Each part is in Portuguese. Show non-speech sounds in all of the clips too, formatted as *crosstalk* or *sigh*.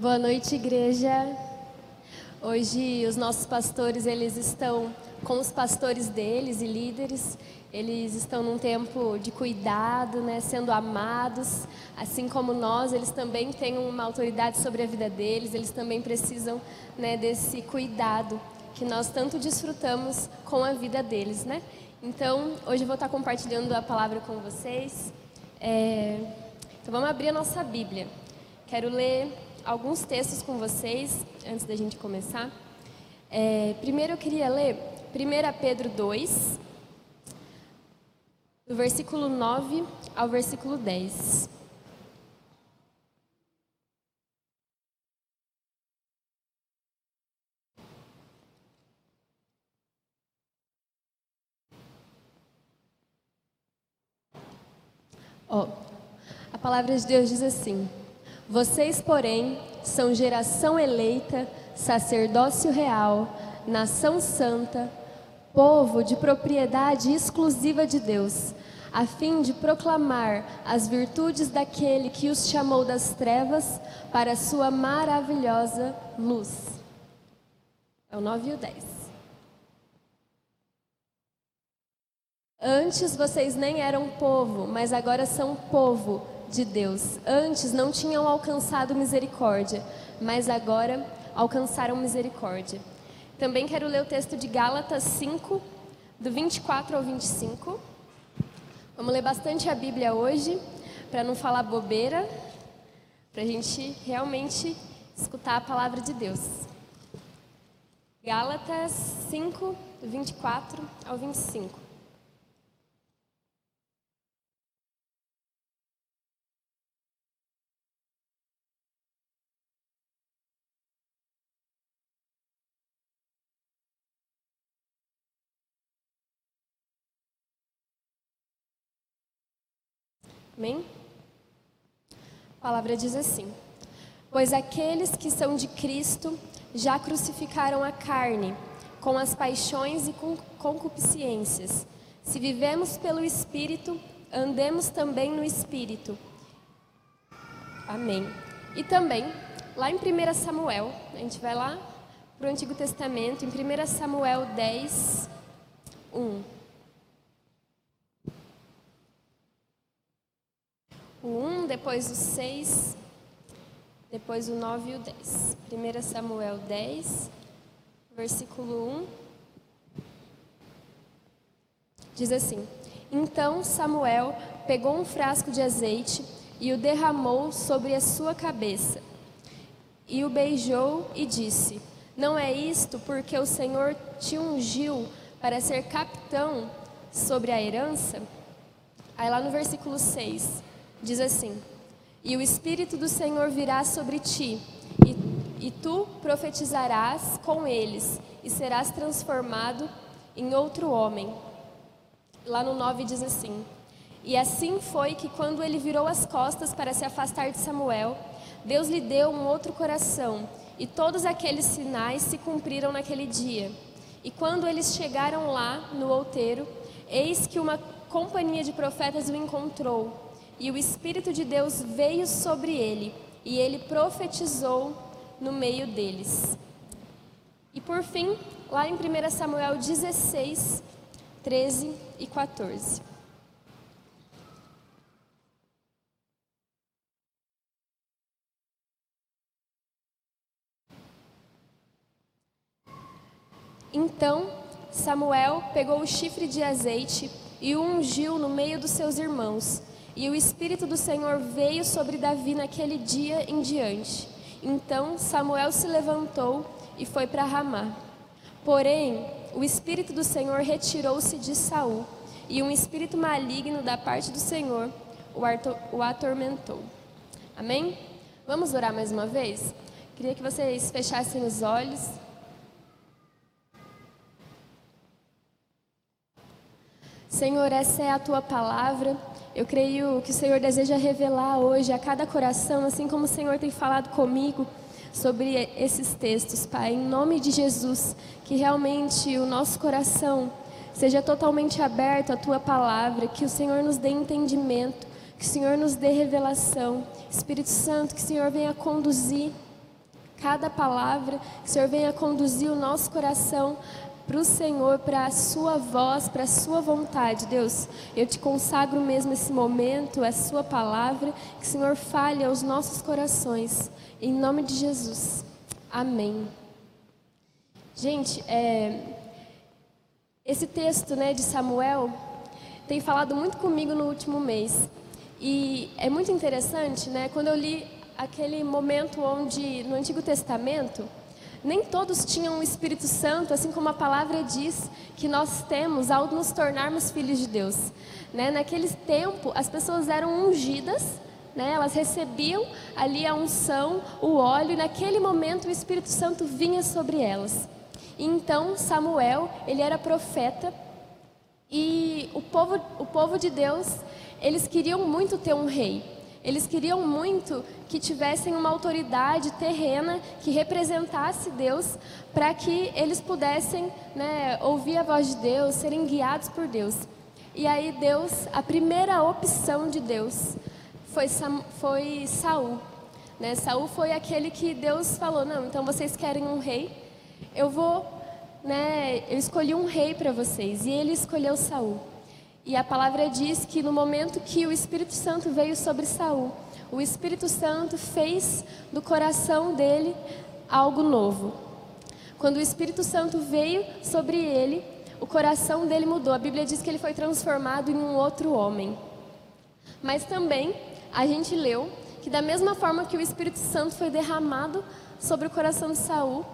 Boa noite, igreja. Hoje os nossos pastores, eles estão com os pastores deles e líderes. Eles estão num tempo de cuidado, né, sendo amados, assim como nós, eles também têm uma autoridade sobre a vida deles, eles também precisam, né, desse cuidado que nós tanto desfrutamos com a vida deles, né? Então, hoje eu vou estar compartilhando a palavra com vocês. É... Então, vamos abrir a nossa Bíblia. Quero ler alguns textos com vocês antes da gente começar. É, primeiro eu queria ler 1 Pedro 2, do versículo 9 ao versículo 10. Oh, a palavra de Deus diz assim: vocês, porém, são geração eleita, sacerdócio real, nação santa, povo de propriedade exclusiva de Deus, a fim de proclamar as virtudes daquele que os chamou das trevas para a sua maravilhosa luz. É o 9 e o 10. Antes vocês nem eram povo, mas agora são povo de Deus. Antes não tinham alcançado misericórdia, mas agora alcançaram misericórdia. Também quero ler o texto de Gálatas 5, do 24 ao 25. Vamos ler bastante a Bíblia hoje, para não falar bobeira, para a gente realmente escutar a palavra de Deus. Gálatas 5, do 24 ao 25. Amém? A palavra diz assim: Pois aqueles que são de Cristo já crucificaram a carne com as paixões e concupiscências. Se vivemos pelo Espírito, andemos também no Espírito. Amém. E também, lá em 1 Samuel, a gente vai lá para o Antigo Testamento, em 1 Samuel 10, 1. O 1, depois o 6, depois o 9 e o 10. 1 Samuel 10, versículo 1. Diz assim: Então Samuel pegou um frasco de azeite e o derramou sobre a sua cabeça. E o beijou e disse: Não é isto porque o Senhor te ungiu para ser capitão sobre a herança? Aí lá no versículo 6: diz assim: E o Espírito do Senhor virá sobre ti, e, e tu profetizarás com eles, e serás transformado em outro homem. Lá no 9 diz assim: E assim foi que, quando ele virou as costas para se afastar de Samuel, Deus lhe deu um outro coração, e todos aqueles sinais se cumpriram naquele dia. E quando eles chegaram lá no outeiro, eis que uma companhia de profetas o encontrou e o Espírito de Deus veio sobre ele, e ele profetizou no meio deles. E por fim, lá em 1 Samuel 16, 13 e 14. Então Samuel pegou o chifre de azeite e o ungiu no meio dos seus irmãos. E o Espírito do Senhor veio sobre Davi naquele dia em diante. Então Samuel se levantou e foi para Ramá. Porém, o Espírito do Senhor retirou-se de Saul, e um espírito maligno da parte do Senhor o atormentou. Amém? Vamos orar mais uma vez? Queria que vocês fechassem os olhos. Senhor, essa é a tua palavra. Eu creio que o Senhor deseja revelar hoje a cada coração, assim como o Senhor tem falado comigo sobre esses textos, Pai. Em nome de Jesus, que realmente o nosso coração seja totalmente aberto à tua palavra, que o Senhor nos dê entendimento, que o Senhor nos dê revelação. Espírito Santo, que o Senhor venha conduzir cada palavra, que o Senhor venha conduzir o nosso coração para o Senhor, para a Sua voz, para a Sua vontade, Deus. Eu te consagro mesmo esse momento, a Sua palavra, que o Senhor fale aos nossos corações, em nome de Jesus. Amém. Gente, é, esse texto né, de Samuel tem falado muito comigo no último mês. E é muito interessante, né? Quando eu li aquele momento onde, no Antigo Testamento, nem todos tinham o Espírito Santo, assim como a palavra diz que nós temos ao nos tornarmos filhos de Deus. Né? Naquele tempo, as pessoas eram ungidas, né? elas recebiam ali a unção, o óleo, e naquele momento o Espírito Santo vinha sobre elas. E então Samuel, ele era profeta, e o povo, o povo de Deus, eles queriam muito ter um rei. Eles queriam muito que tivessem uma autoridade terrena que representasse Deus, para que eles pudessem né, ouvir a voz de Deus, serem guiados por Deus. E aí Deus, a primeira opção de Deus foi, foi Saul. Né? Saul foi aquele que Deus falou: não, então vocês querem um rei, eu vou, né, eu escolhi um rei para vocês. E ele escolheu Saul. E a palavra diz que no momento que o Espírito Santo veio sobre Saul, o Espírito Santo fez do coração dele algo novo. Quando o Espírito Santo veio sobre ele, o coração dele mudou. A Bíblia diz que ele foi transformado em um outro homem. Mas também a gente leu que da mesma forma que o Espírito Santo foi derramado sobre o coração de Saul,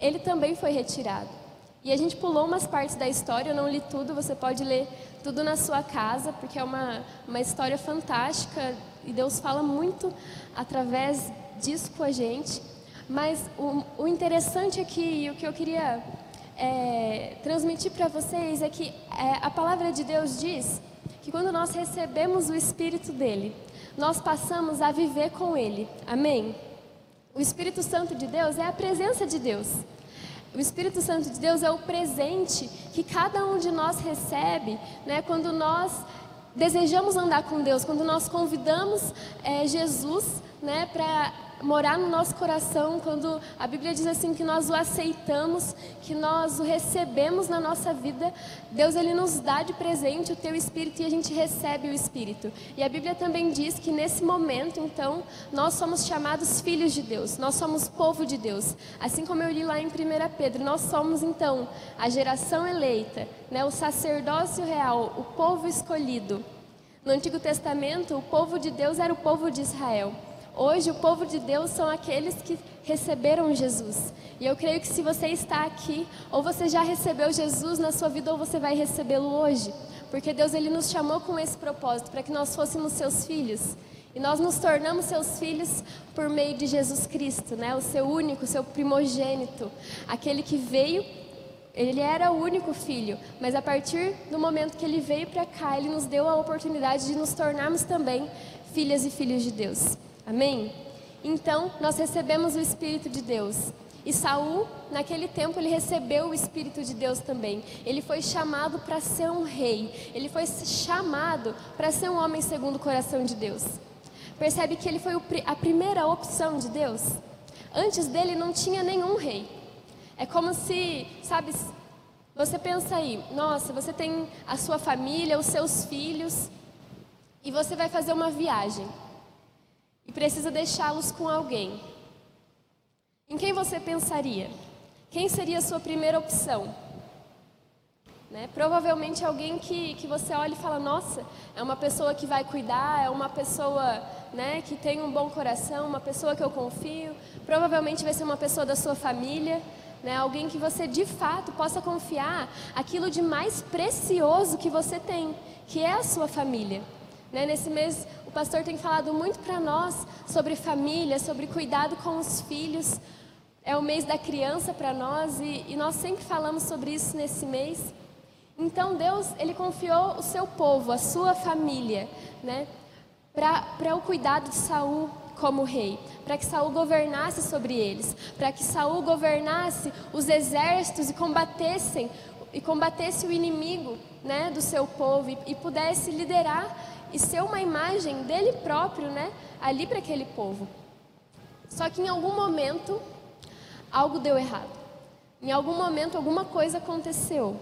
ele também foi retirado. E a gente pulou umas partes da história, eu não li tudo, você pode ler tudo na sua casa, porque é uma, uma história fantástica e Deus fala muito através disso com a gente. Mas o, o interessante aqui, e o que eu queria é, transmitir para vocês é que é, a palavra de Deus diz que quando nós recebemos o Espírito dele, nós passamos a viver com ele. Amém? O Espírito Santo de Deus é a presença de Deus. O Espírito Santo de Deus é o presente que cada um de nós recebe, né? Quando nós desejamos andar com Deus, quando nós convidamos é, Jesus, né, para morar no nosso coração, quando a Bíblia diz assim que nós o aceitamos, que nós o recebemos na nossa vida, Deus ele nos dá de presente o teu espírito e a gente recebe o espírito. E a Bíblia também diz que nesse momento, então, nós somos chamados filhos de Deus, nós somos povo de Deus. Assim como eu li lá em 1 Pedro, nós somos então a geração eleita, né, o sacerdócio real, o povo escolhido. No Antigo Testamento, o povo de Deus era o povo de Israel. Hoje, o povo de Deus são aqueles que receberam Jesus. E eu creio que se você está aqui, ou você já recebeu Jesus na sua vida, ou você vai recebê-lo hoje. Porque Deus ele nos chamou com esse propósito, para que nós fôssemos seus filhos. E nós nos tornamos seus filhos por meio de Jesus Cristo, né? O seu único, o seu primogênito, aquele que veio, ele era o único filho, mas a partir do momento que ele veio para cá, ele nos deu a oportunidade de nos tornarmos também filhas e filhos de Deus. Amém? Então, nós recebemos o Espírito de Deus. E Saul, naquele tempo, ele recebeu o Espírito de Deus também. Ele foi chamado para ser um rei. Ele foi chamado para ser um homem segundo o coração de Deus. Percebe que ele foi a primeira opção de Deus? Antes dele não tinha nenhum rei. É como se, sabe, você pensa aí, nossa, você tem a sua família, os seus filhos, e você vai fazer uma viagem e precisa deixá-los com alguém, em quem você pensaria? Quem seria a sua primeira opção? Né? Provavelmente alguém que, que você olha e fala: Nossa, é uma pessoa que vai cuidar, é uma pessoa né, que tem um bom coração, uma pessoa que eu confio. Provavelmente vai ser uma pessoa da sua família, né, alguém que você de fato possa confiar aquilo de mais precioso que você tem, que é a sua família. Né? Nesse mês, o pastor tem falado muito para nós sobre família, sobre cuidado com os filhos. É o mês da criança para nós e, e nós sempre falamos sobre isso nesse mês. Então Deus, Ele confiou o seu povo, a sua família, né, para o cuidado de Saul como rei, para que Saul governasse sobre eles, para que Saul governasse os exércitos e combatessem e combatesse o inimigo, né, do seu povo e, e pudesse liderar e ser uma imagem dele próprio, né, ali para aquele povo. Só que em algum momento algo deu errado. Em algum momento, alguma coisa aconteceu.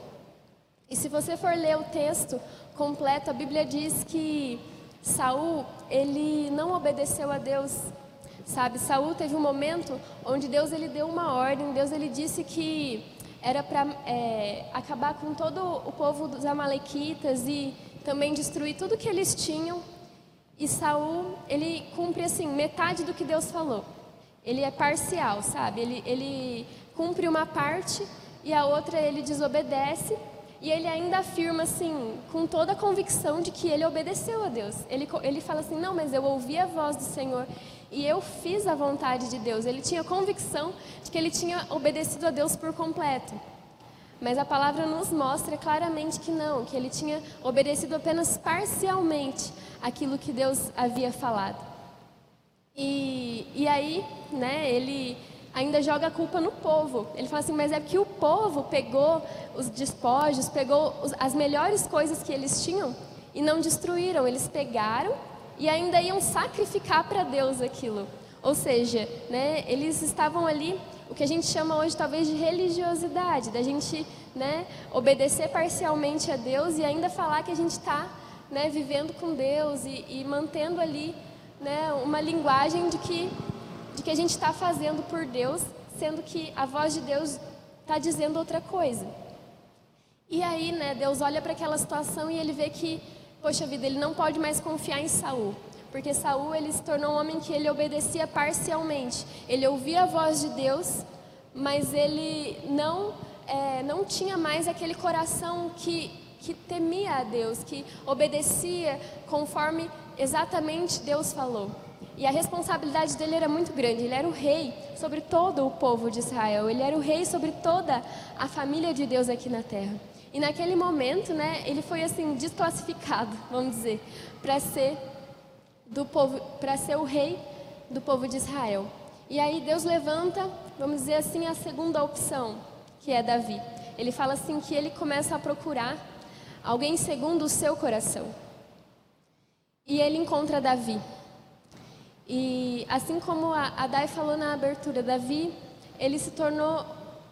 E se você for ler o texto completo, a Bíblia diz que Saul, ele não obedeceu a Deus. Sabe, Saul teve um momento onde Deus ele deu uma ordem, Deus ele disse que era para é, acabar com todo o povo dos amalequitas e também destruir tudo que eles tinham. E Saul, ele cumpre assim metade do que Deus falou. Ele é parcial, sabe? Ele, ele cumpre uma parte e a outra ele desobedece. E ele ainda afirma assim, com toda a convicção de que ele obedeceu a Deus. Ele, ele fala assim: Não, mas eu ouvi a voz do Senhor e eu fiz a vontade de Deus. Ele tinha convicção de que ele tinha obedecido a Deus por completo. Mas a palavra nos mostra claramente que não, que ele tinha obedecido apenas parcialmente aquilo que Deus havia falado. E, e aí, né, ele ainda joga a culpa no povo. Ele fala assim, mas é que o povo pegou os despojos, pegou as melhores coisas que eles tinham e não destruíram. Eles pegaram e ainda iam sacrificar para Deus aquilo. Ou seja, né, eles estavam ali, o que a gente chama hoje talvez de religiosidade, da gente né, obedecer parcialmente a Deus e ainda falar que a gente está né, vivendo com Deus e, e mantendo ali né, uma linguagem de que de que a gente está fazendo por Deus, sendo que a voz de Deus está dizendo outra coisa. E aí, né, Deus olha para aquela situação e ele vê que, poxa vida, ele não pode mais confiar em Saul. Porque Saul ele se tornou um homem que ele obedecia parcialmente. Ele ouvia a voz de Deus, mas ele não é, não tinha mais aquele coração que, que temia a Deus, que obedecia conforme exatamente Deus falou. E a responsabilidade dele era muito grande. Ele era o rei sobre todo o povo de Israel. Ele era o rei sobre toda a família de Deus aqui na terra. E naquele momento, né, ele foi assim desclassificado, vamos dizer, para ser do povo, para ser o rei do povo de Israel. E aí Deus levanta, vamos dizer assim, a segunda opção, que é Davi. Ele fala assim que ele começa a procurar alguém segundo o seu coração. E ele encontra Davi. E assim como a, Dai falou na abertura, Davi, ele se tornou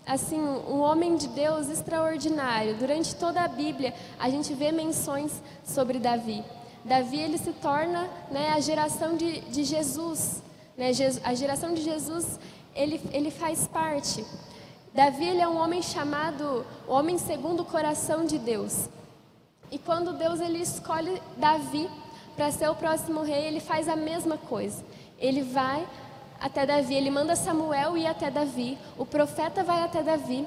assim um homem de Deus extraordinário. Durante toda a Bíblia, a gente vê menções sobre Davi. Davi ele se torna né, a geração de, de Jesus. Né? A geração de Jesus ele, ele faz parte. Davi ele é um homem chamado homem segundo o coração de Deus. E quando Deus ele escolhe Davi para ser o próximo rei, ele faz a mesma coisa. Ele vai até Davi, ele manda Samuel ir até Davi, o profeta vai até Davi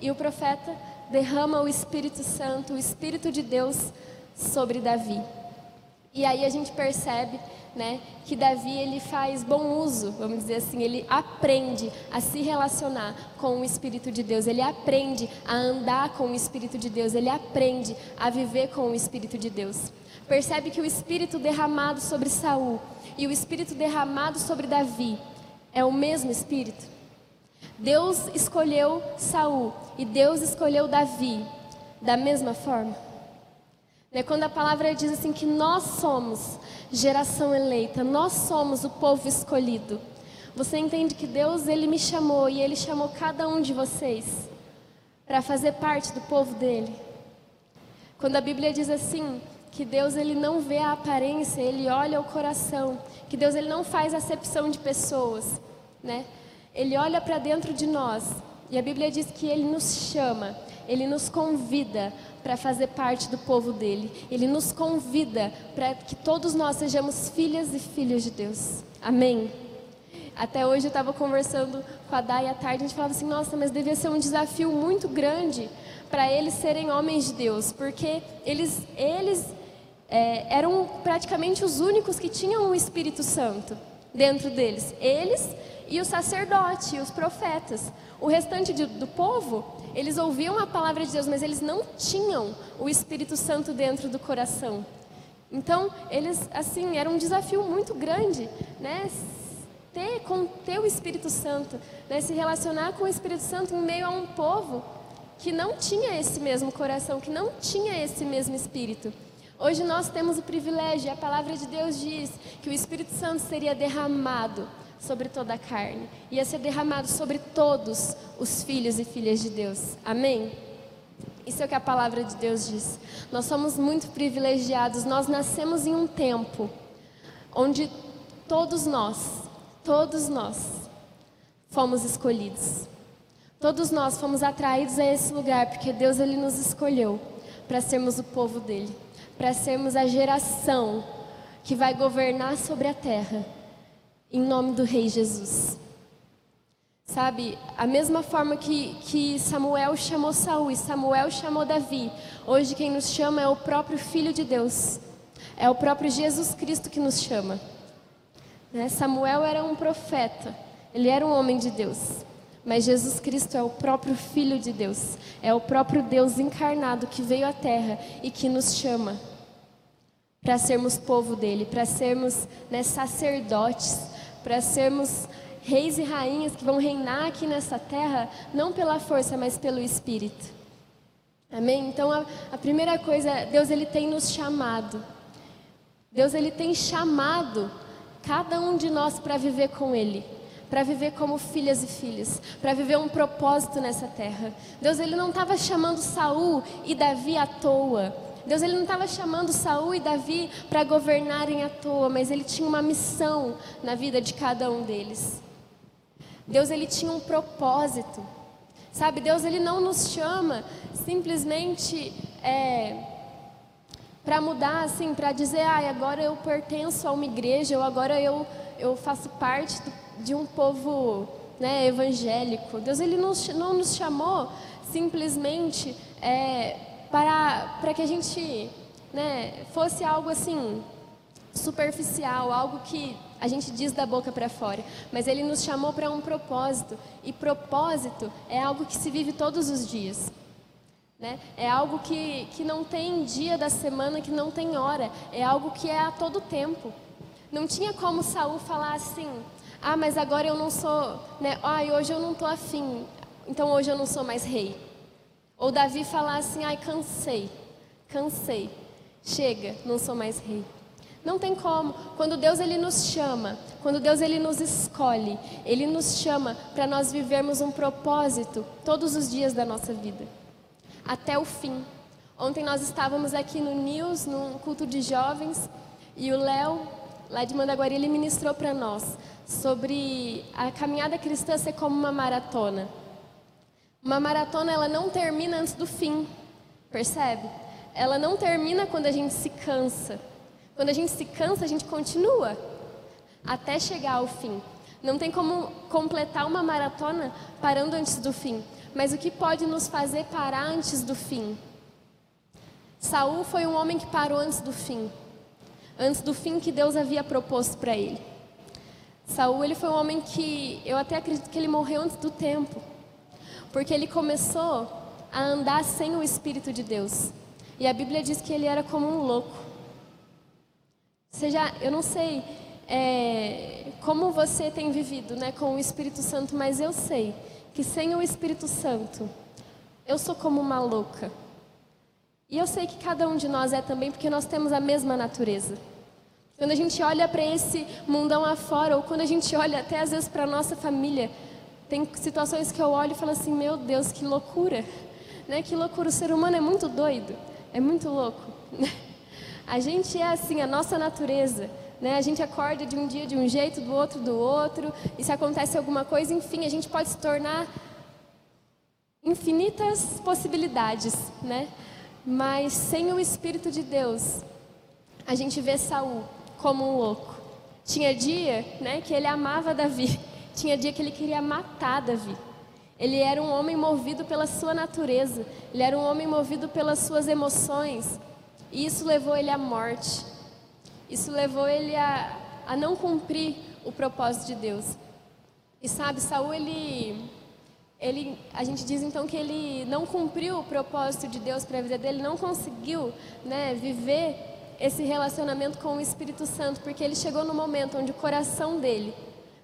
e o profeta derrama o Espírito Santo, o Espírito de Deus sobre Davi. E aí a gente percebe, né, que Davi ele faz bom uso, vamos dizer assim, ele aprende a se relacionar com o Espírito de Deus, ele aprende a andar com o Espírito de Deus, ele aprende a viver com o Espírito de Deus percebe que o espírito derramado sobre Saul e o espírito derramado sobre Davi é o mesmo espírito. Deus escolheu Saul e Deus escolheu Davi da mesma forma. Né, quando a palavra diz assim que nós somos geração eleita, nós somos o povo escolhido. Você entende que Deus ele me chamou e ele chamou cada um de vocês para fazer parte do povo dele. Quando a Bíblia diz assim, que Deus ele não vê a aparência, ele olha o coração, que Deus ele não faz acepção de pessoas, né? Ele olha para dentro de nós e a Bíblia diz que ele nos chama, ele nos convida para fazer parte do povo dele. Ele nos convida para que todos nós sejamos filhas e filhos de Deus. Amém. Até hoje eu estava conversando com a Dai à tarde, a gente falava assim: nossa, mas devia ser um desafio muito grande para eles serem homens de Deus, porque eles, eles é, eram praticamente os únicos que tinham o Espírito Santo dentro deles. Eles e o sacerdote e os profetas. O restante de, do povo, eles ouviam a palavra de Deus, mas eles não tinham o Espírito Santo dentro do coração. Então, eles, assim, era um desafio muito grande, né? Ter, com, ter o Espírito Santo, né? se relacionar com o Espírito Santo em meio a um povo que não tinha esse mesmo coração, que não tinha esse mesmo Espírito. Hoje nós temos o privilégio, a palavra de Deus diz que o Espírito Santo seria derramado sobre toda a carne, ia ser derramado sobre todos os filhos e filhas de Deus. Amém? Isso é o que a palavra de Deus diz. Nós somos muito privilegiados, nós nascemos em um tempo onde todos nós, todos nós fomos escolhidos. Todos nós fomos atraídos a esse lugar porque Deus ele nos escolheu para sermos o povo dele, para sermos a geração que vai governar sobre a terra em nome do Rei Jesus. Sabe, a mesma forma que, que Samuel chamou Saul e Samuel chamou Davi, hoje quem nos chama é o próprio Filho de Deus, é o próprio Jesus Cristo que nos chama. Né? Samuel era um profeta, ele era um homem de Deus, mas Jesus Cristo é o próprio Filho de Deus, é o próprio Deus encarnado que veio à terra e que nos chama para sermos povo dele, para sermos né, sacerdotes, para sermos reis e rainhas que vão reinar aqui nessa terra, não pela força, mas pelo Espírito. Amém? Então, a, a primeira coisa, Deus ele tem nos chamado. Deus ele tem chamado cada um de nós para viver com Ele, para viver como filhas e filhos, para viver um propósito nessa terra. Deus ele não estava chamando Saul e Davi à toa. Deus ele não estava chamando Saul e Davi para governarem à toa, mas ele tinha uma missão na vida de cada um deles. Deus ele tinha um propósito. Sabe, Deus ele não nos chama simplesmente é, para mudar assim, para dizer, ah, agora eu pertenço a uma igreja, ou agora eu, eu faço parte de um povo né, evangélico. Deus ele não, não nos chamou simplesmente é, para, para que a gente né, fosse algo assim superficial, algo que a gente diz da boca para fora, mas Ele nos chamou para um propósito e propósito é algo que se vive todos os dias. Né? É algo que, que não tem dia da semana, que não tem hora, é algo que é a todo tempo. Não tinha como Saul falar assim: ah, mas agora eu não sou, né? Ah, hoje eu não estou afim, então hoje eu não sou mais rei. Ou Davi falar assim: ai, cansei, cansei, chega, não sou mais rei. Não tem como. Quando Deus ele nos chama, quando Deus ele nos escolhe, ele nos chama para nós vivermos um propósito todos os dias da nossa vida, até o fim. Ontem nós estávamos aqui no News, num culto de jovens, e o Léo, lá de Mandaguari, ele ministrou para nós sobre a caminhada cristã ser como uma maratona. Uma maratona ela não termina antes do fim, percebe? Ela não termina quando a gente se cansa. Quando a gente se cansa, a gente continua até chegar ao fim. Não tem como completar uma maratona parando antes do fim. Mas o que pode nos fazer parar antes do fim? Saul foi um homem que parou antes do fim. Antes do fim que Deus havia proposto para ele. Saul ele foi um homem que eu até acredito que ele morreu antes do tempo porque ele começou a andar sem o Espírito de Deus. E a Bíblia diz que ele era como um louco. Seja, eu não sei é, como você tem vivido né, com o Espírito Santo, mas eu sei que sem o Espírito Santo, eu sou como uma louca. E eu sei que cada um de nós é também, porque nós temos a mesma natureza. Quando a gente olha para esse mundão afora, ou quando a gente olha até às vezes para a nossa família, tem situações que eu olho e falo assim, meu Deus, que loucura. Né? Que loucura, o ser humano é muito doido, é muito louco. *laughs* A gente é assim, a nossa natureza. Né? A gente acorda de um dia de um jeito, do outro do outro, e se acontece alguma coisa, enfim, a gente pode se tornar infinitas possibilidades, né? Mas sem o Espírito de Deus, a gente vê Saul como um louco. Tinha dia, né, que ele amava Davi, tinha dia que ele queria matar Davi. Ele era um homem movido pela sua natureza, ele era um homem movido pelas suas emoções, e isso levou ele à morte. Isso levou ele a, a não cumprir o propósito de Deus. E sabe, Saul ele ele, a gente diz então que ele não cumpriu o propósito de Deus para a vida dele, não conseguiu né, viver esse relacionamento com o Espírito Santo, porque ele chegou no momento onde o coração dele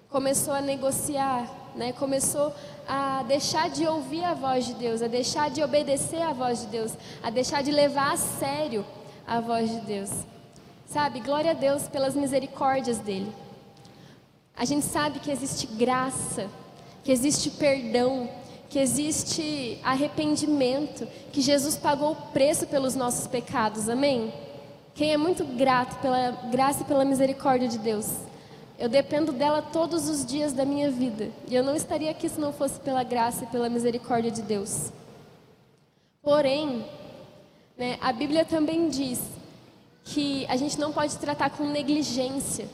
começou a negociar, né? começou a deixar de ouvir a voz de Deus, a deixar de obedecer à voz de Deus, a deixar de levar a sério a voz de Deus. Sabe, glória a Deus pelas misericórdias dele. A gente sabe que existe graça, que existe perdão, que existe arrependimento, que Jesus pagou o preço pelos nossos pecados, amém? Quem é muito grato pela graça e pela misericórdia de Deus, eu dependo dela todos os dias da minha vida, e eu não estaria aqui se não fosse pela graça e pela misericórdia de Deus. Porém, né, a Bíblia também diz que a gente não pode tratar com negligência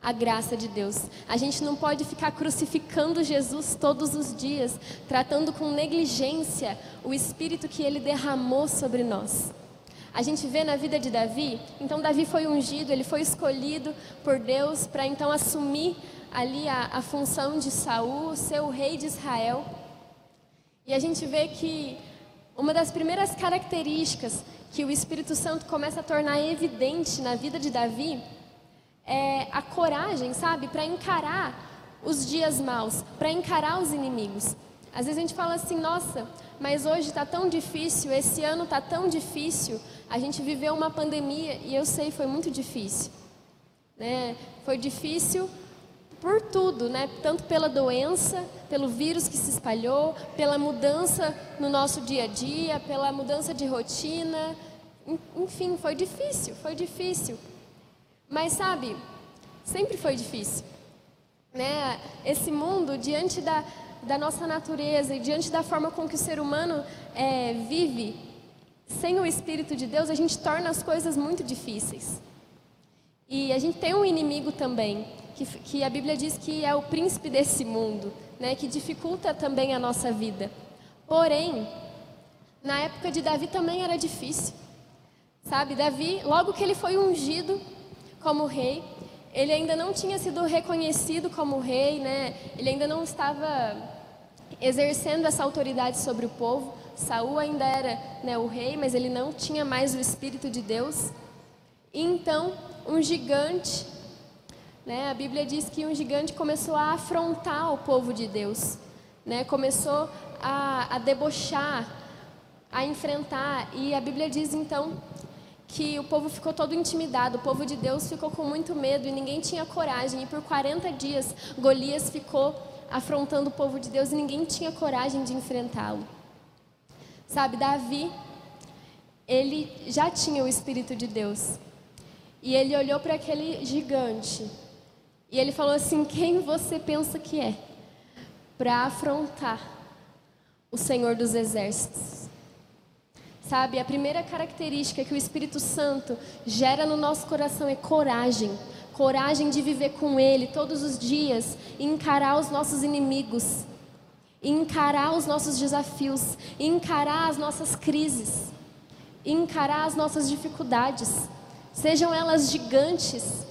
a graça de Deus. A gente não pode ficar crucificando Jesus todos os dias, tratando com negligência o espírito que ele derramou sobre nós. A gente vê na vida de Davi, então Davi foi ungido, ele foi escolhido por Deus para então assumir ali a, a função de Saul, ser o rei de Israel. E a gente vê que uma das primeiras características que o Espírito Santo começa a tornar evidente na vida de Davi é, a coragem, sabe, para encarar os dias maus, para encarar os inimigos. Às vezes a gente fala assim, nossa, mas hoje está tão difícil, esse ano está tão difícil, a gente viveu uma pandemia e eu sei, foi muito difícil. Né? Foi difícil por tudo, né? Tanto pela doença, pelo vírus que se espalhou, pela mudança no nosso dia a dia, pela mudança de rotina. Enfim, foi difícil, foi difícil. Mas sabe, sempre foi difícil. Né? Esse mundo, diante da, da nossa natureza e diante da forma com que o ser humano é, vive, sem o Espírito de Deus, a gente torna as coisas muito difíceis. E a gente tem um inimigo também, que, que a Bíblia diz que é o príncipe desse mundo, né? que dificulta também a nossa vida. Porém, na época de Davi também era difícil. Sabe, Davi, logo que ele foi ungido, como rei. Ele ainda não tinha sido reconhecido como rei, né? Ele ainda não estava exercendo essa autoridade sobre o povo. Saul ainda era né, o rei, mas ele não tinha mais o Espírito de Deus. E então, um gigante, né, a Bíblia diz que um gigante começou a afrontar o povo de Deus, né, começou a, a debochar, a enfrentar. E a Bíblia diz então que o povo ficou todo intimidado, o povo de Deus ficou com muito medo e ninguém tinha coragem. E por 40 dias, Golias ficou afrontando o povo de Deus e ninguém tinha coragem de enfrentá-lo. Sabe, Davi, ele já tinha o Espírito de Deus. E ele olhou para aquele gigante e ele falou assim: Quem você pensa que é? Para afrontar o Senhor dos Exércitos. Sabe, a primeira característica que o Espírito Santo gera no nosso coração é coragem. Coragem de viver com Ele todos os dias e encarar os nossos inimigos, encarar os nossos desafios, encarar as nossas crises, encarar as nossas dificuldades, sejam elas gigantes.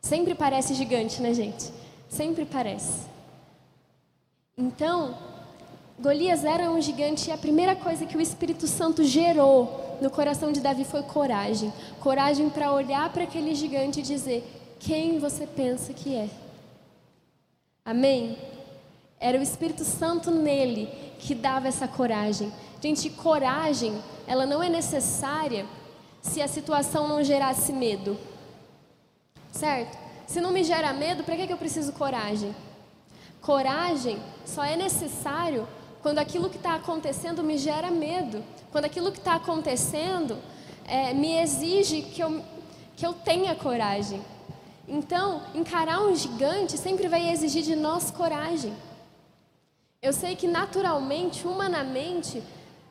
Sempre parece gigante, né, gente? Sempre parece. Então, Golias era um gigante e a primeira coisa que o Espírito Santo gerou no coração de Davi foi coragem. Coragem para olhar para aquele gigante e dizer: Quem você pensa que é? Amém? Era o Espírito Santo nele que dava essa coragem. Gente, coragem, ela não é necessária se a situação não gerasse medo. Certo? Se não me gera medo, para que, eu preciso coragem? Coragem só é necessário quando aquilo que está acontecendo me gera medo, quando aquilo que está acontecendo é, me exige que eu, que eu tenha coragem. Então, encarar um gigante sempre vai exigir de nós coragem. Eu sei que naturalmente, humanamente,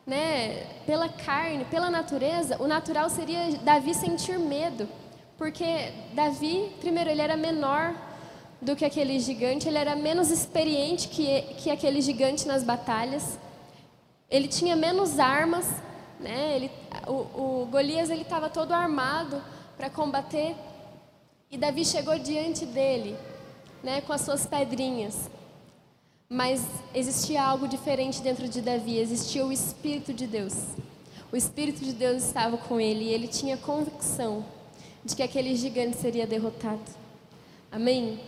né, pela carne, pela natureza, o natural seria Davi sentir medo, porque Davi, primeiro, ele era menor do que aquele gigante, ele era menos experiente que, que aquele gigante nas batalhas, ele tinha menos armas, né? ele, o, o Golias ele estava todo armado para combater, e Davi chegou diante dele, né, com as suas pedrinhas. Mas existia algo diferente dentro de Davi, existia o Espírito de Deus. O Espírito de Deus estava com ele e ele tinha convicção de que aquele gigante seria derrotado. Amém?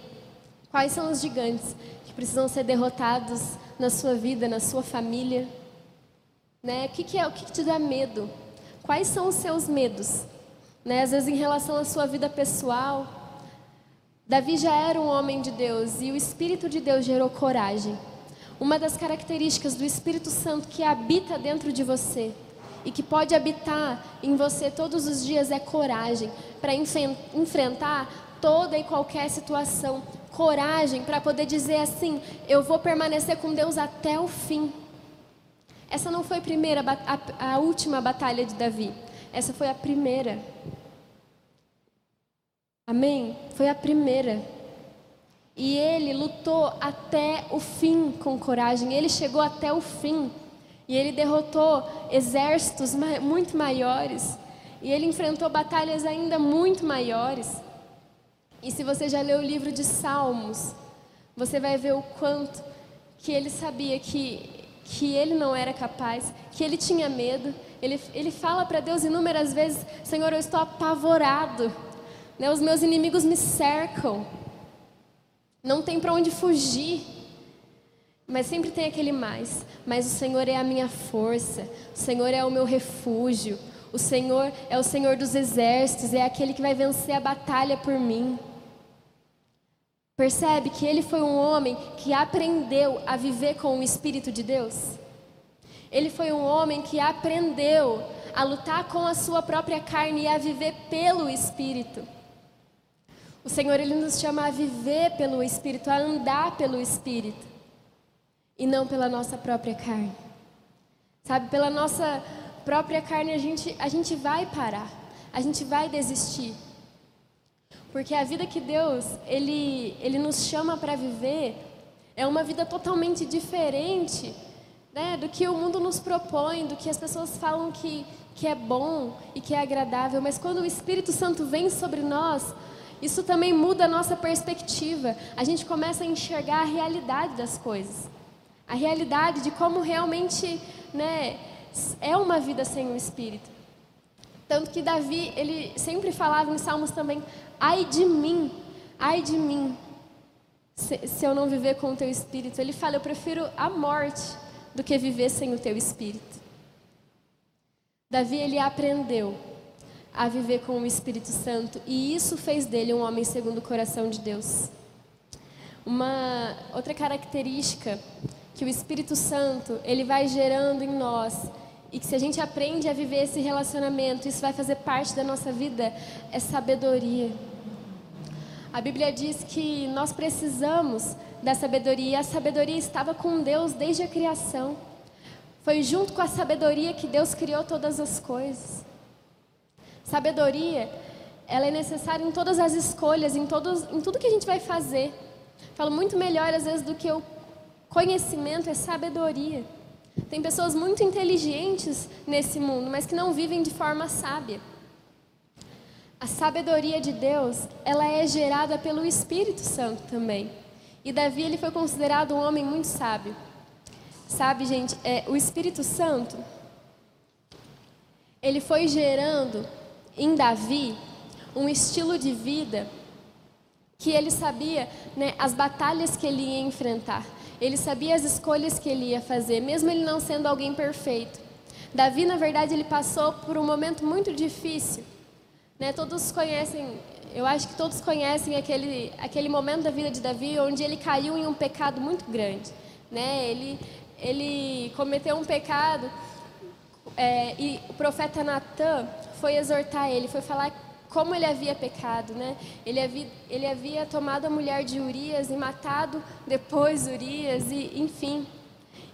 Quais são os gigantes que precisam ser derrotados na sua vida, na sua família? Né? O que, que é? O que, que te dá medo? Quais são os seus medos? Né? Às vezes em relação à sua vida pessoal, Davi já era um homem de Deus e o Espírito de Deus gerou coragem. Uma das características do Espírito Santo que habita dentro de você e que pode habitar em você todos os dias é coragem para enfrentar toda e qualquer situação. Coragem para poder dizer assim: eu vou permanecer com Deus até o fim. Essa não foi a primeira, a, a última batalha de Davi. Essa foi a primeira. Amém? Foi a primeira. E ele lutou até o fim com coragem. Ele chegou até o fim. E ele derrotou exércitos muito maiores. E ele enfrentou batalhas ainda muito maiores. E se você já leu o livro de Salmos, você vai ver o quanto que ele sabia que, que ele não era capaz, que ele tinha medo. Ele, ele fala para Deus inúmeras vezes: Senhor, eu estou apavorado. Né? Os meus inimigos me cercam. Não tem para onde fugir. Mas sempre tem aquele mais. Mas o Senhor é a minha força. O Senhor é o meu refúgio. O Senhor é o Senhor dos exércitos. É aquele que vai vencer a batalha por mim. Percebe que ele foi um homem que aprendeu a viver com o Espírito de Deus? Ele foi um homem que aprendeu a lutar com a sua própria carne e a viver pelo Espírito. O Senhor ele nos chama a viver pelo Espírito, a andar pelo Espírito e não pela nossa própria carne. Sabe, pela nossa própria carne a gente, a gente vai parar, a gente vai desistir. Porque a vida que Deus ele, ele nos chama para viver é uma vida totalmente diferente né, do que o mundo nos propõe, do que as pessoas falam que, que é bom e que é agradável. Mas quando o Espírito Santo vem sobre nós, isso também muda a nossa perspectiva. A gente começa a enxergar a realidade das coisas. A realidade de como realmente né, é uma vida sem o Espírito. Tanto que Davi, ele sempre falava em Salmos também: ai de mim, ai de mim, se, se eu não viver com o teu Espírito. Ele fala: eu prefiro a morte do que viver sem o teu Espírito. Davi, ele aprendeu a viver com o Espírito Santo e isso fez dele um homem segundo o coração de Deus. Uma outra característica que o Espírito Santo ele vai gerando em nós e que se a gente aprende a viver esse relacionamento, isso vai fazer parte da nossa vida, é sabedoria. A Bíblia diz que nós precisamos da sabedoria a sabedoria estava com Deus desde a criação. Foi junto com a sabedoria que Deus criou todas as coisas. Sabedoria, ela é necessária em todas as escolhas, em, todos, em tudo que a gente vai fazer. Falo muito melhor às vezes do que o conhecimento é sabedoria. Tem pessoas muito inteligentes nesse mundo, mas que não vivem de forma sábia. A sabedoria de Deus, ela é gerada pelo Espírito Santo também. E Davi, ele foi considerado um homem muito sábio. Sabe, gente, é, o Espírito Santo, ele foi gerando em Davi um estilo de vida que ele sabia né, as batalhas que ele ia enfrentar. Ele sabia as escolhas que ele ia fazer, mesmo ele não sendo alguém perfeito. Davi, na verdade, ele passou por um momento muito difícil. Né? Todos conhecem, eu acho que todos conhecem aquele, aquele momento da vida de Davi onde ele caiu em um pecado muito grande. Né? Ele, ele cometeu um pecado é, e o profeta Natan foi exortar ele, foi falar como ele havia pecado, né? Ele havia, ele havia tomado a mulher de Urias e matado depois Urias, e enfim.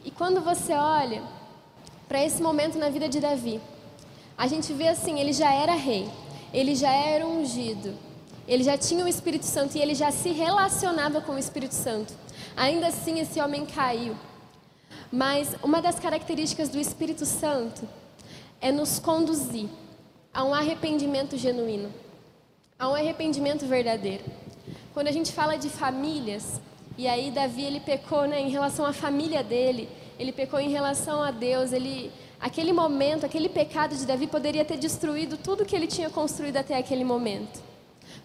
E quando você olha para esse momento na vida de Davi, a gente vê assim, ele já era rei, ele já era ungido, ele já tinha o Espírito Santo e ele já se relacionava com o Espírito Santo. Ainda assim, esse homem caiu. Mas uma das características do Espírito Santo é nos conduzir a um arrependimento genuíno, a um arrependimento verdadeiro. Quando a gente fala de famílias, e aí Davi ele pecou né, em relação à família dele, ele pecou em relação a Deus, ele aquele momento, aquele pecado de Davi poderia ter destruído tudo que ele tinha construído até aquele momento.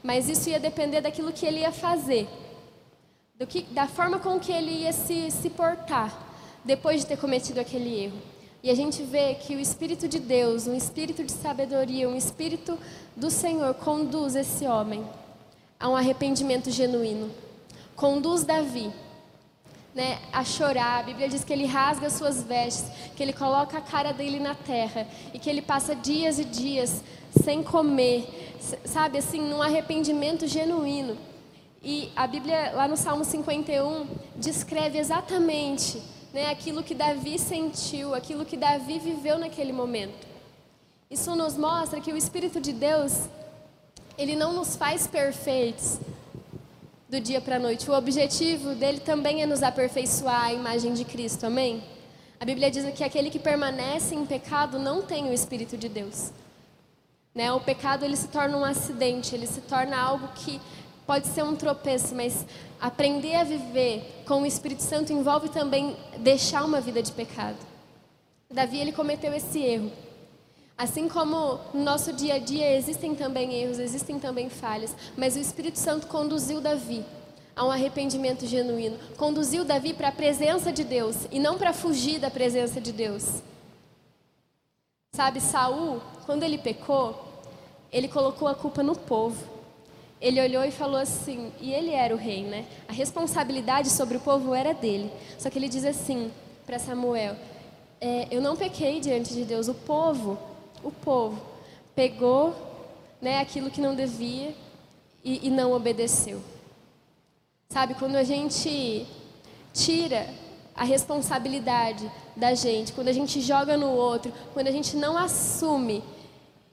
Mas isso ia depender daquilo que ele ia fazer, que, da forma com que ele ia se, se portar depois de ter cometido aquele erro. E a gente vê que o Espírito de Deus, um espírito de sabedoria, um espírito do Senhor conduz esse homem a um arrependimento genuíno. Conduz Davi né, a chorar. A Bíblia diz que ele rasga suas vestes, que ele coloca a cara dele na terra e que ele passa dias e dias sem comer, sabe, assim, num arrependimento genuíno. E a Bíblia, lá no Salmo 51, descreve exatamente né, aquilo que Davi sentiu, aquilo que Davi viveu naquele momento. Isso nos mostra que o Espírito de Deus, ele não nos faz perfeitos, do dia para a noite. O objetivo dele também é nos aperfeiçoar a imagem de Cristo, amém? A Bíblia diz que aquele que permanece em pecado não tem o Espírito de Deus. Né? O pecado ele se torna um acidente, ele se torna algo que pode ser um tropeço, mas aprender a viver com o Espírito Santo envolve também deixar uma vida de pecado. Davi ele cometeu esse erro. Assim como no nosso dia a dia existem também erros, existem também falhas, mas o Espírito Santo conduziu Davi a um arrependimento genuíno, conduziu Davi para a presença de Deus e não para fugir da presença de Deus. Sabe, Saul, quando ele pecou, ele colocou a culpa no povo. Ele olhou e falou assim, e ele era o rei, né? A responsabilidade sobre o povo era dele. Só que ele diz assim para Samuel: é, Eu não pequei diante de Deus, o povo o povo pegou né, aquilo que não devia e, e não obedeceu. Sabe, quando a gente tira a responsabilidade da gente, quando a gente joga no outro, quando a gente não assume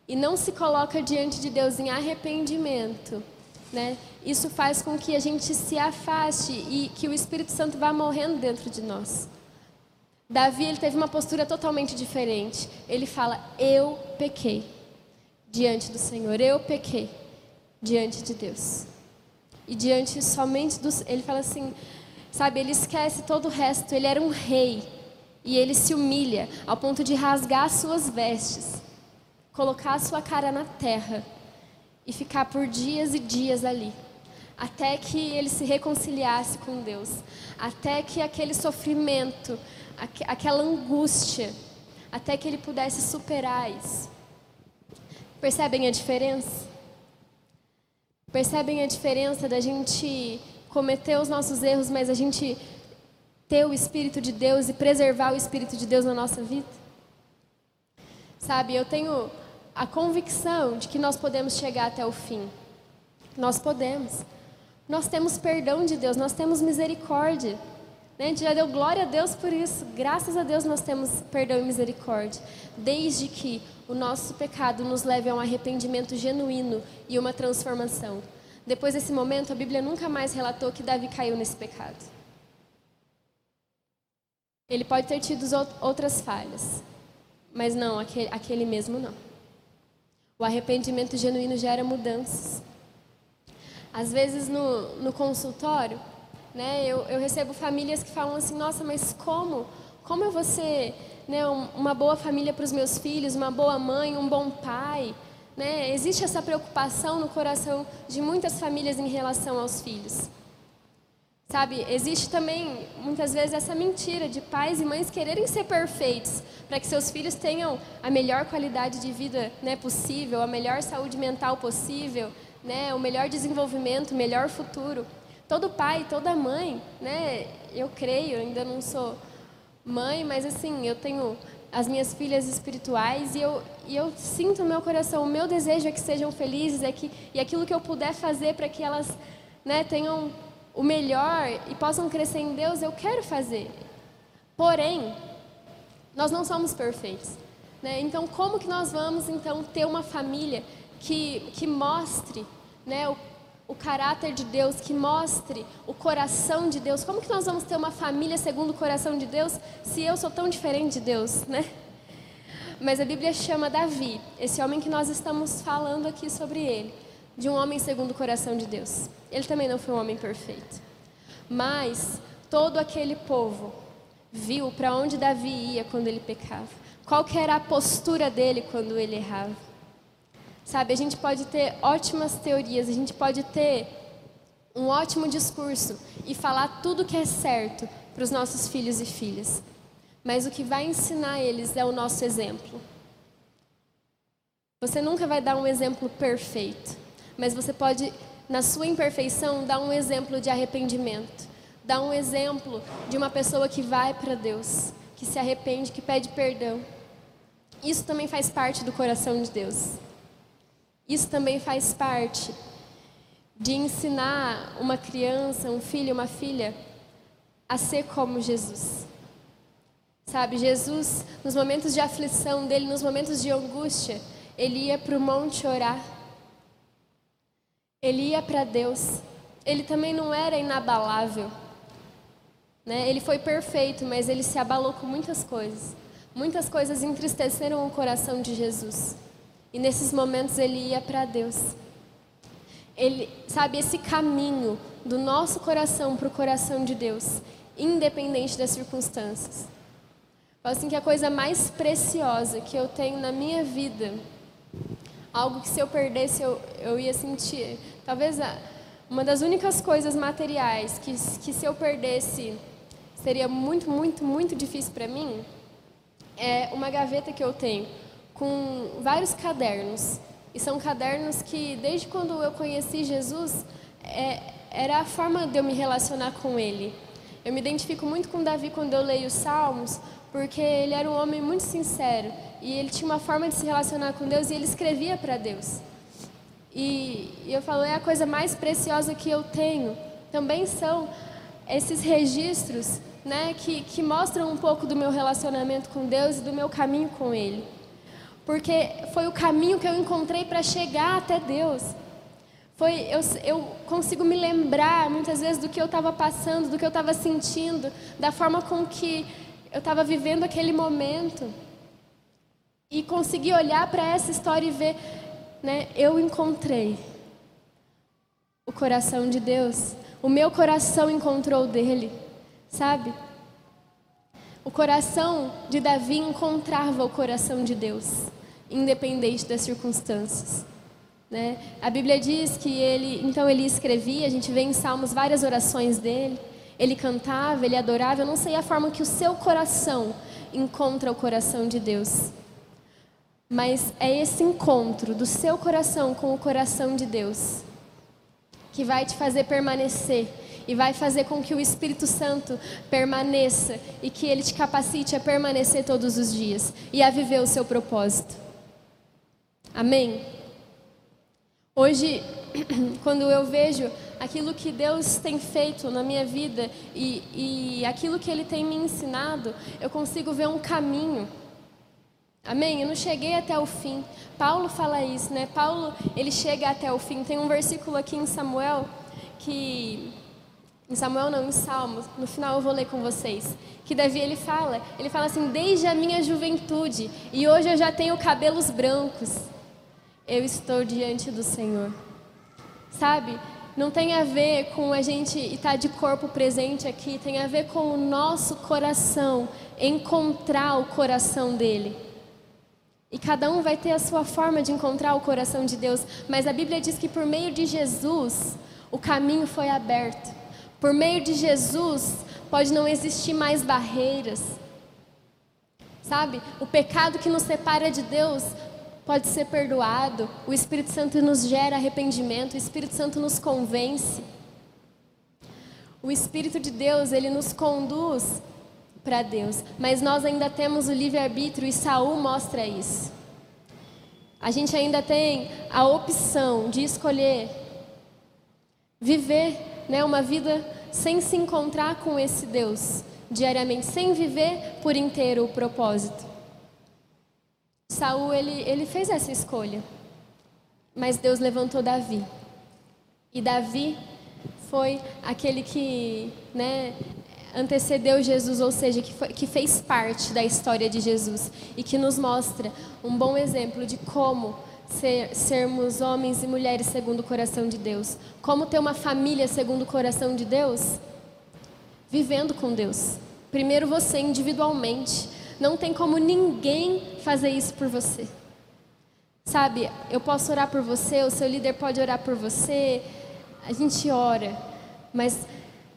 e não se coloca diante de Deus em arrependimento, né? Isso faz com que a gente se afaste e que o Espírito Santo vá morrendo dentro de nós. Davi ele teve uma postura totalmente diferente. Ele fala: Eu pequei diante do Senhor, eu pequei diante de Deus. E diante somente dos. Ele fala assim: Sabe, ele esquece todo o resto. Ele era um rei. E ele se humilha ao ponto de rasgar suas vestes, colocar sua cara na terra e ficar por dias e dias ali até que ele se reconciliasse com Deus, até que aquele sofrimento aqu aquela angústia, até que ele pudesse superar isso. Percebem a diferença? Percebem a diferença da gente cometer os nossos erros, mas a gente ter o Espírito de Deus e preservar o Espírito de Deus na nossa vida? Sabe, eu tenho a convicção de que nós podemos chegar até o fim. Nós podemos. Nós temos perdão de Deus, nós temos misericórdia. Né? A gente já deu glória a Deus por isso. Graças a Deus nós temos perdão e misericórdia. Desde que o nosso pecado nos leve a um arrependimento genuíno e uma transformação. Depois desse momento, a Bíblia nunca mais relatou que Davi caiu nesse pecado. Ele pode ter tido outras falhas, mas não, aquele, aquele mesmo não. O arrependimento genuíno gera mudanças. Às vezes no, no consultório, né? Eu, eu recebo famílias que falam assim: nossa, mas como? Como eu vou ser né, uma boa família para os meus filhos, uma boa mãe, um bom pai? Né? Existe essa preocupação no coração de muitas famílias em relação aos filhos. Sabe, existe também muitas vezes essa mentira de pais e mães quererem ser perfeitos para que seus filhos tenham a melhor qualidade de vida né, possível, a melhor saúde mental possível, né, o melhor desenvolvimento, o melhor futuro todo pai, toda mãe, né? Eu creio, ainda não sou mãe, mas assim, eu tenho as minhas filhas espirituais e eu, e eu sinto no meu coração, o meu desejo é que sejam felizes, é que, e aquilo que eu puder fazer para que elas né, tenham o melhor e possam crescer em Deus, eu quero fazer. Porém, nós não somos perfeitos. Né? Então, como que nós vamos então ter uma família que, que mostre né, o o caráter de Deus, que mostre o coração de Deus. Como que nós vamos ter uma família segundo o coração de Deus se eu sou tão diferente de Deus, né? Mas a Bíblia chama Davi, esse homem que nós estamos falando aqui sobre ele, de um homem segundo o coração de Deus. Ele também não foi um homem perfeito. Mas todo aquele povo viu para onde Davi ia quando ele pecava. Qual que era a postura dele quando ele errava. Sabe, a gente pode ter ótimas teorias, a gente pode ter um ótimo discurso e falar tudo que é certo para os nossos filhos e filhas. Mas o que vai ensinar eles é o nosso exemplo. Você nunca vai dar um exemplo perfeito, mas você pode na sua imperfeição, dá um exemplo de arrependimento. Dá um exemplo de uma pessoa que vai para Deus, que se arrepende, que pede perdão. Isso também faz parte do coração de Deus. Isso também faz parte de ensinar uma criança, um filho, uma filha a ser como Jesus. Sabe, Jesus, nos momentos de aflição dele, nos momentos de angústia, ele ia para o monte orar. Ele ia para Deus. Ele também não era inabalável. Né? Ele foi perfeito, mas ele se abalou com muitas coisas. Muitas coisas entristeceram o coração de Jesus. E nesses momentos ele ia para Deus. Ele, sabe, esse caminho do nosso coração para o coração de Deus, independente das circunstâncias. Falo assim que a coisa mais preciosa que eu tenho na minha vida, algo que se eu perdesse eu, eu ia sentir, talvez a, uma das únicas coisas materiais que, que se eu perdesse seria muito, muito, muito difícil para mim, é uma gaveta que eu tenho com vários cadernos. E são cadernos que, desde quando eu conheci Jesus, é, era a forma de eu me relacionar com Ele. Eu me identifico muito com Davi quando eu leio os Salmos, porque ele era um homem muito sincero e ele tinha uma forma de se relacionar com Deus e ele escrevia para Deus. E, e eu falo, é a coisa mais preciosa que eu tenho. Também são esses registros né, que, que mostram um pouco do meu relacionamento com Deus e do meu caminho com Ele. Porque foi o caminho que eu encontrei para chegar até Deus. Foi, eu, eu consigo me lembrar muitas vezes do que eu estava passando, do que eu estava sentindo, da forma com que eu estava vivendo aquele momento. E conseguir olhar para essa história e ver, né, eu encontrei o coração de Deus. O meu coração encontrou dele sabe? O coração de Davi encontrava o coração de Deus, independente das circunstâncias. Né? A Bíblia diz que ele, então ele escrevia, a gente vê em Salmos várias orações dele. Ele cantava, ele adorava. Eu não sei a forma que o seu coração encontra o coração de Deus, mas é esse encontro do seu coração com o coração de Deus que vai te fazer permanecer e vai fazer com que o Espírito Santo permaneça e que ele te capacite a permanecer todos os dias e a viver o seu propósito. Amém? Hoje, *clears throat* quando eu vejo aquilo que Deus tem feito na minha vida e, e aquilo que Ele tem me ensinado, eu consigo ver um caminho. Amém? Eu não cheguei até o fim. Paulo fala isso, né? Paulo, ele chega até o fim. Tem um versículo aqui em Samuel que em Samuel não, em Salmos, no final eu vou ler com vocês, que Davi ele fala, ele fala assim, desde a minha juventude, e hoje eu já tenho cabelos brancos, eu estou diante do Senhor. Sabe? Não tem a ver com a gente estar de corpo presente aqui, tem a ver com o nosso coração, encontrar o coração dele. E cada um vai ter a sua forma de encontrar o coração de Deus, mas a Bíblia diz que por meio de Jesus, o caminho foi aberto. Por meio de Jesus, pode não existir mais barreiras. Sabe? O pecado que nos separa de Deus pode ser perdoado. O Espírito Santo nos gera arrependimento, o Espírito Santo nos convence. O Espírito de Deus, ele nos conduz para Deus, mas nós ainda temos o livre-arbítrio e Saul mostra isso. A gente ainda tem a opção de escolher viver né, uma vida sem se encontrar com esse Deus diariamente, sem viver por inteiro o propósito. Saul ele, ele fez essa escolha, mas Deus levantou Davi. E Davi foi aquele que né, antecedeu Jesus, ou seja, que, foi, que fez parte da história de Jesus e que nos mostra um bom exemplo de como ser, sermos homens e mulheres segundo o coração de Deus. Como ter uma família segundo o coração de Deus? Vivendo com Deus. Primeiro você individualmente. Não tem como ninguém fazer isso por você. Sabe, eu posso orar por você, o seu líder pode orar por você, a gente ora, mas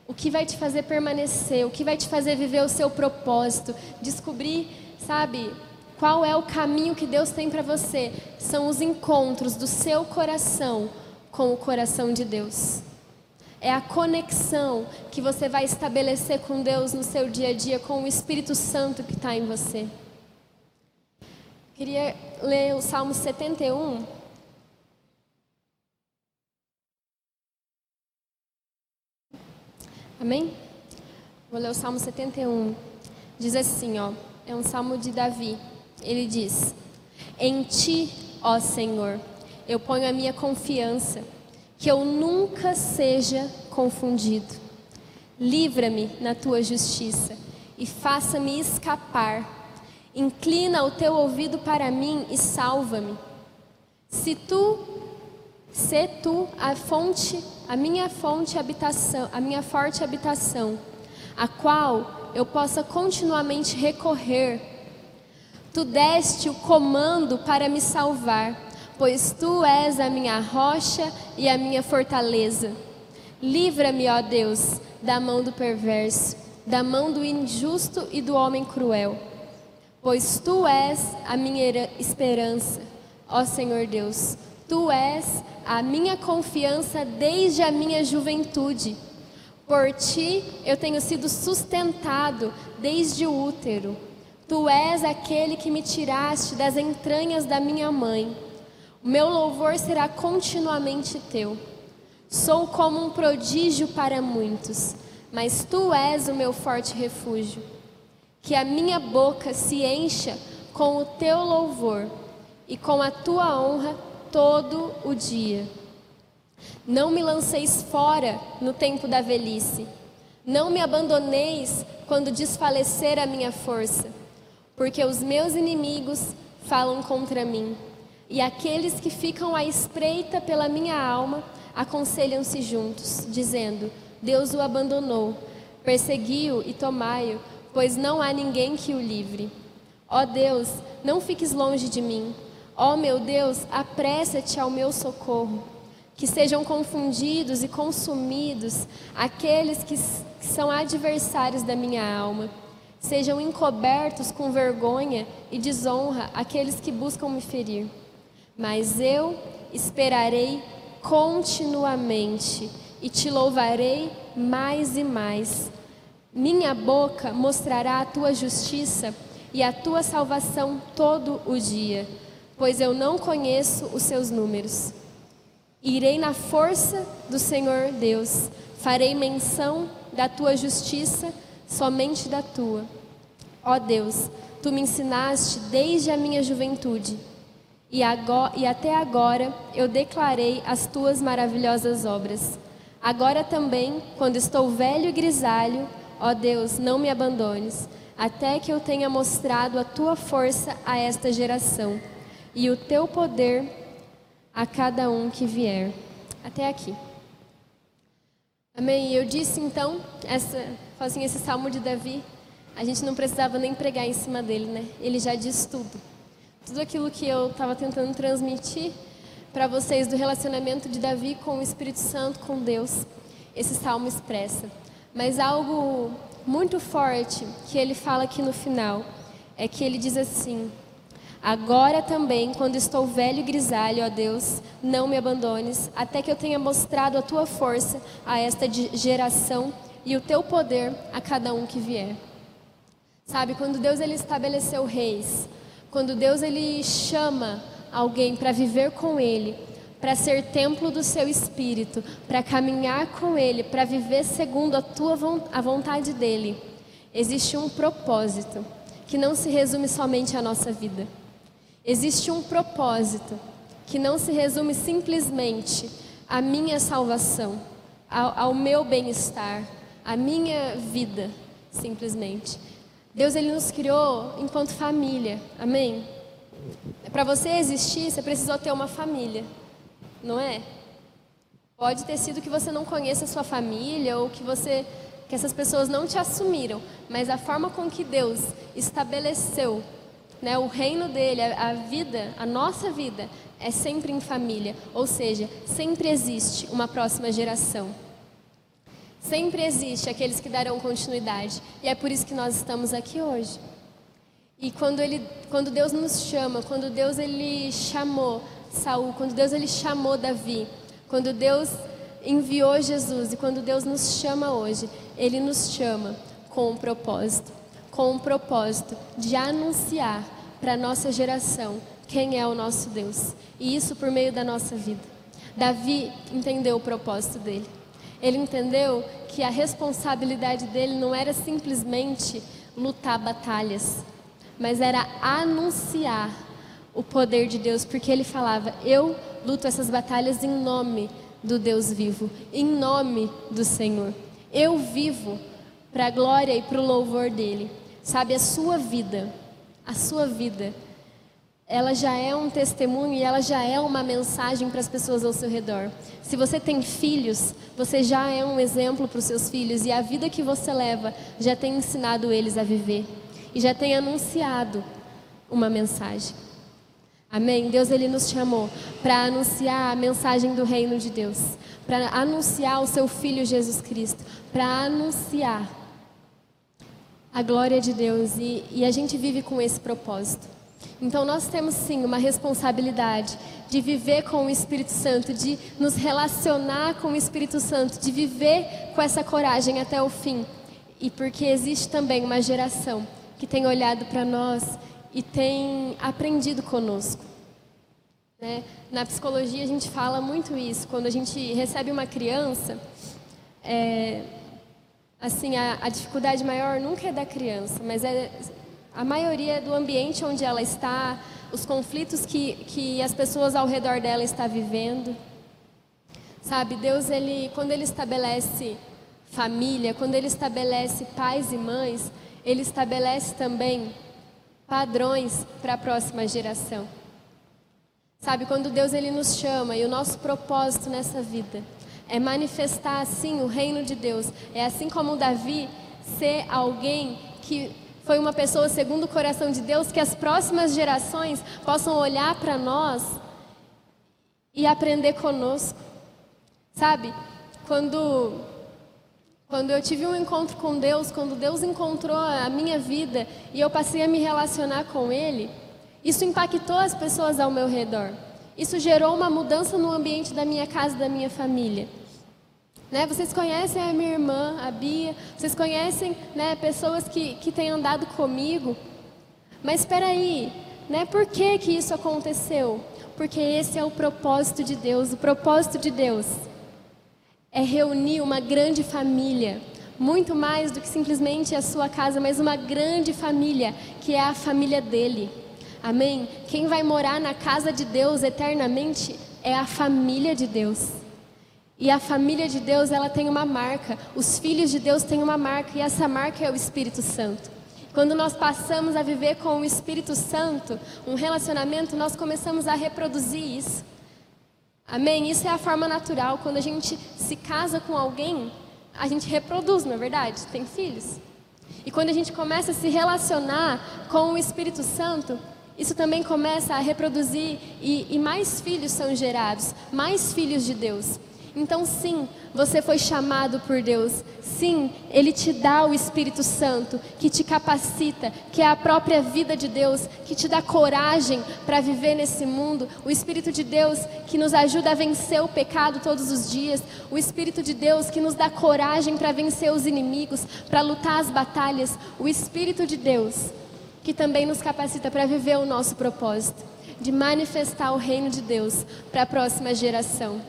o que vai te fazer permanecer, o que vai te fazer viver o seu propósito, descobrir, sabe, qual é o caminho que Deus tem para você? São os encontros do seu coração com o coração de Deus. É a conexão que você vai estabelecer com Deus no seu dia a dia, com o Espírito Santo que está em você. Queria ler o Salmo 71. Amém? Vou ler o Salmo 71. Diz assim, ó, é um salmo de Davi. Ele diz: Em ti, ó Senhor, eu ponho a minha confiança, que eu nunca seja confundido. Livra-me na tua justiça e faça-me escapar. Inclina o teu ouvido para mim e salva-me. Se tu, se tu a fonte, a minha fonte habitação, a minha forte habitação, a qual eu possa continuamente recorrer. Tu deste o comando para me salvar, pois tu és a minha rocha e a minha fortaleza. Livra-me, ó Deus, da mão do perverso, da mão do injusto e do homem cruel. Pois tu és a minha esperança, ó Senhor Deus. Tu és a minha confiança desde a minha juventude. Por ti eu tenho sido sustentado desde o útero. Tu és aquele que me tiraste das entranhas da minha mãe. Meu louvor será continuamente teu. Sou como um prodígio para muitos, mas tu és o meu forte refúgio. Que a minha boca se encha com o teu louvor e com a tua honra todo o dia. Não me lanceis fora no tempo da velhice. Não me abandoneis quando desfalecer a minha força, porque os meus inimigos falam contra mim, e aqueles que ficam à espreita pela minha alma aconselham-se juntos, dizendo: Deus o abandonou, persegui-o e tomai-o, pois não há ninguém que o livre. Ó Deus, não fiques longe de mim. Ó meu Deus, apressa-te ao meu socorro que sejam confundidos e consumidos aqueles que, que são adversários da minha alma. Sejam encobertos com vergonha e desonra aqueles que buscam me ferir. Mas eu esperarei continuamente e te louvarei mais e mais. Minha boca mostrará a tua justiça e a tua salvação todo o dia, pois eu não conheço os seus números. Irei na força do Senhor Deus, farei menção da tua justiça, somente da tua. Ó Deus, tu me ensinaste desde a minha juventude, e, agora, e até agora eu declarei as tuas maravilhosas obras. Agora também, quando estou velho e grisalho, ó Deus, não me abandones, até que eu tenha mostrado a tua força a esta geração, e o teu poder a cada um que vier. Até aqui. Amém. Eu disse então, essa, assim, esse salmo de Davi, a gente não precisava nem pregar em cima dele, né? Ele já diz tudo. Tudo aquilo que eu estava tentando transmitir para vocês do relacionamento de Davi com o Espírito Santo, com Deus, esse salmo expressa. Mas algo muito forte que ele fala aqui no final é que ele diz assim: Agora também, quando estou velho e grisalho, ó Deus, não me abandones, até que eu tenha mostrado a tua força a esta geração e o teu poder a cada um que vier. Sabe, quando Deus ele estabeleceu reis, quando Deus ele chama alguém para viver com ele, para ser templo do seu espírito, para caminhar com ele, para viver segundo a tua a vontade dele, existe um propósito que não se resume somente à nossa vida. Existe um propósito que não se resume simplesmente à minha salvação, ao, ao meu bem-estar, à minha vida, simplesmente. Deus ele nos criou enquanto família, amém? Para você existir, você precisou ter uma família, não é? Pode ter sido que você não conheça a sua família ou que você que essas pessoas não te assumiram, mas a forma com que Deus estabeleceu né, o reino dele, a, a vida, a nossa vida é sempre em família, ou seja, sempre existe uma próxima geração. Sempre existe aqueles que darão continuidade. E é por isso que nós estamos aqui hoje. E quando, ele, quando Deus nos chama, quando Deus ele chamou Saul, quando Deus ele chamou Davi Quando Deus enviou Jesus e quando Deus nos chama hoje, Ele nos chama com um propósito com um propósito de anunciar para a nossa geração quem é o nosso Deus. E isso por meio da nossa vida. Davi entendeu o propósito dele. Ele entendeu que a responsabilidade dele não era simplesmente lutar batalhas, mas era anunciar o poder de Deus, porque ele falava: Eu luto essas batalhas em nome do Deus vivo, em nome do Senhor. Eu vivo para a glória e para o louvor dele. Sabe, a sua vida, a sua vida, ela já é um testemunho e ela já é uma mensagem para as pessoas ao seu redor. Se você tem filhos, você já é um exemplo para os seus filhos e a vida que você leva já tem ensinado eles a viver e já tem anunciado uma mensagem. Amém? Deus ele nos chamou para anunciar a mensagem do reino de Deus, para anunciar o seu filho Jesus Cristo, para anunciar a glória de Deus e, e a gente vive com esse propósito. Então nós temos sim uma responsabilidade de viver com o Espírito Santo, de nos relacionar com o Espírito Santo, de viver com essa coragem até o fim. E porque existe também uma geração que tem olhado para nós e tem aprendido conosco. Né? Na psicologia a gente fala muito isso. Quando a gente recebe uma criança, é, assim, a, a dificuldade maior nunca é da criança, mas é a maioria do ambiente onde ela está, os conflitos que, que as pessoas ao redor dela estão vivendo. Sabe, Deus, ele, quando Ele estabelece família, quando Ele estabelece pais e mães, Ele estabelece também padrões para a próxima geração. Sabe, quando Deus Ele nos chama e o nosso propósito nessa vida é manifestar assim o reino de Deus. É assim como Davi ser alguém que foi uma pessoa segundo o coração de Deus, que as próximas gerações possam olhar para nós e aprender conosco. Sabe? Quando quando eu tive um encontro com Deus, quando Deus encontrou a minha vida e eu passei a me relacionar com ele, isso impactou as pessoas ao meu redor. Isso gerou uma mudança no ambiente da minha casa, da minha família. Né? Vocês conhecem a minha irmã, a Bia, vocês conhecem né, pessoas que, que têm andado comigo. Mas espera aí, né, por que, que isso aconteceu? Porque esse é o propósito de Deus. O propósito de Deus é reunir uma grande família, muito mais do que simplesmente a sua casa, mas uma grande família, que é a família dele. Amém? Quem vai morar na casa de Deus eternamente é a família de Deus. E a família de Deus, ela tem uma marca. Os filhos de Deus têm uma marca e essa marca é o Espírito Santo. Quando nós passamos a viver com o Espírito Santo, um relacionamento, nós começamos a reproduzir isso. Amém? Isso é a forma natural. Quando a gente se casa com alguém, a gente reproduz, não é verdade? Tem filhos. E quando a gente começa a se relacionar com o Espírito Santo, isso também começa a reproduzir e, e mais filhos são gerados, mais filhos de Deus. Então, sim, você foi chamado por Deus. Sim, Ele te dá o Espírito Santo, que te capacita, que é a própria vida de Deus, que te dá coragem para viver nesse mundo. O Espírito de Deus que nos ajuda a vencer o pecado todos os dias. O Espírito de Deus que nos dá coragem para vencer os inimigos, para lutar as batalhas. O Espírito de Deus que também nos capacita para viver o nosso propósito, de manifestar o reino de Deus para a próxima geração.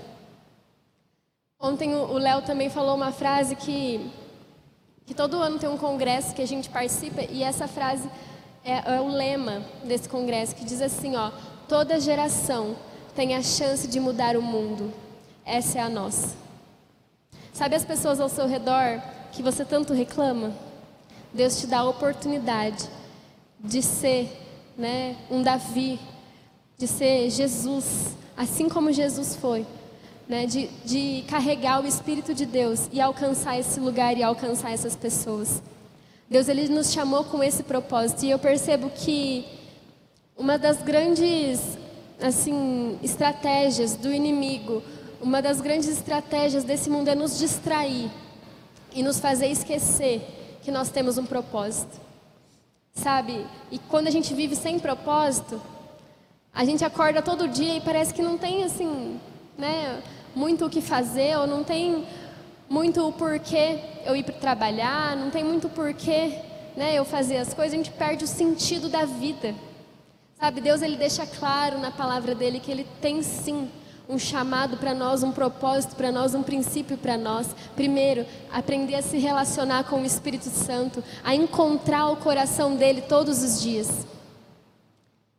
Ontem o Léo também falou uma frase que, que todo ano tem um congresso que a gente participa e essa frase é, é o lema desse congresso que diz assim, ó, toda geração tem a chance de mudar o mundo. Essa é a nossa. Sabe as pessoas ao seu redor que você tanto reclama? Deus te dá a oportunidade de ser né, um Davi, de ser Jesus, assim como Jesus foi, né, de, de carregar o Espírito de Deus e alcançar esse lugar e alcançar essas pessoas. Deus ele nos chamou com esse propósito e eu percebo que uma das grandes assim estratégias do inimigo, uma das grandes estratégias desse mundo é nos distrair e nos fazer esquecer que nós temos um propósito sabe? E quando a gente vive sem propósito, a gente acorda todo dia e parece que não tem assim, né? Muito o que fazer, ou não tem muito o porquê eu ir para trabalhar, não tem muito porquê né, eu fazer as coisas, a gente perde o sentido da vida. Sabe, Deus ele deixa claro na palavra dele que ele tem sim um chamado para nós, um propósito para nós, um princípio para nós. Primeiro, aprender a se relacionar com o Espírito Santo, a encontrar o coração dele todos os dias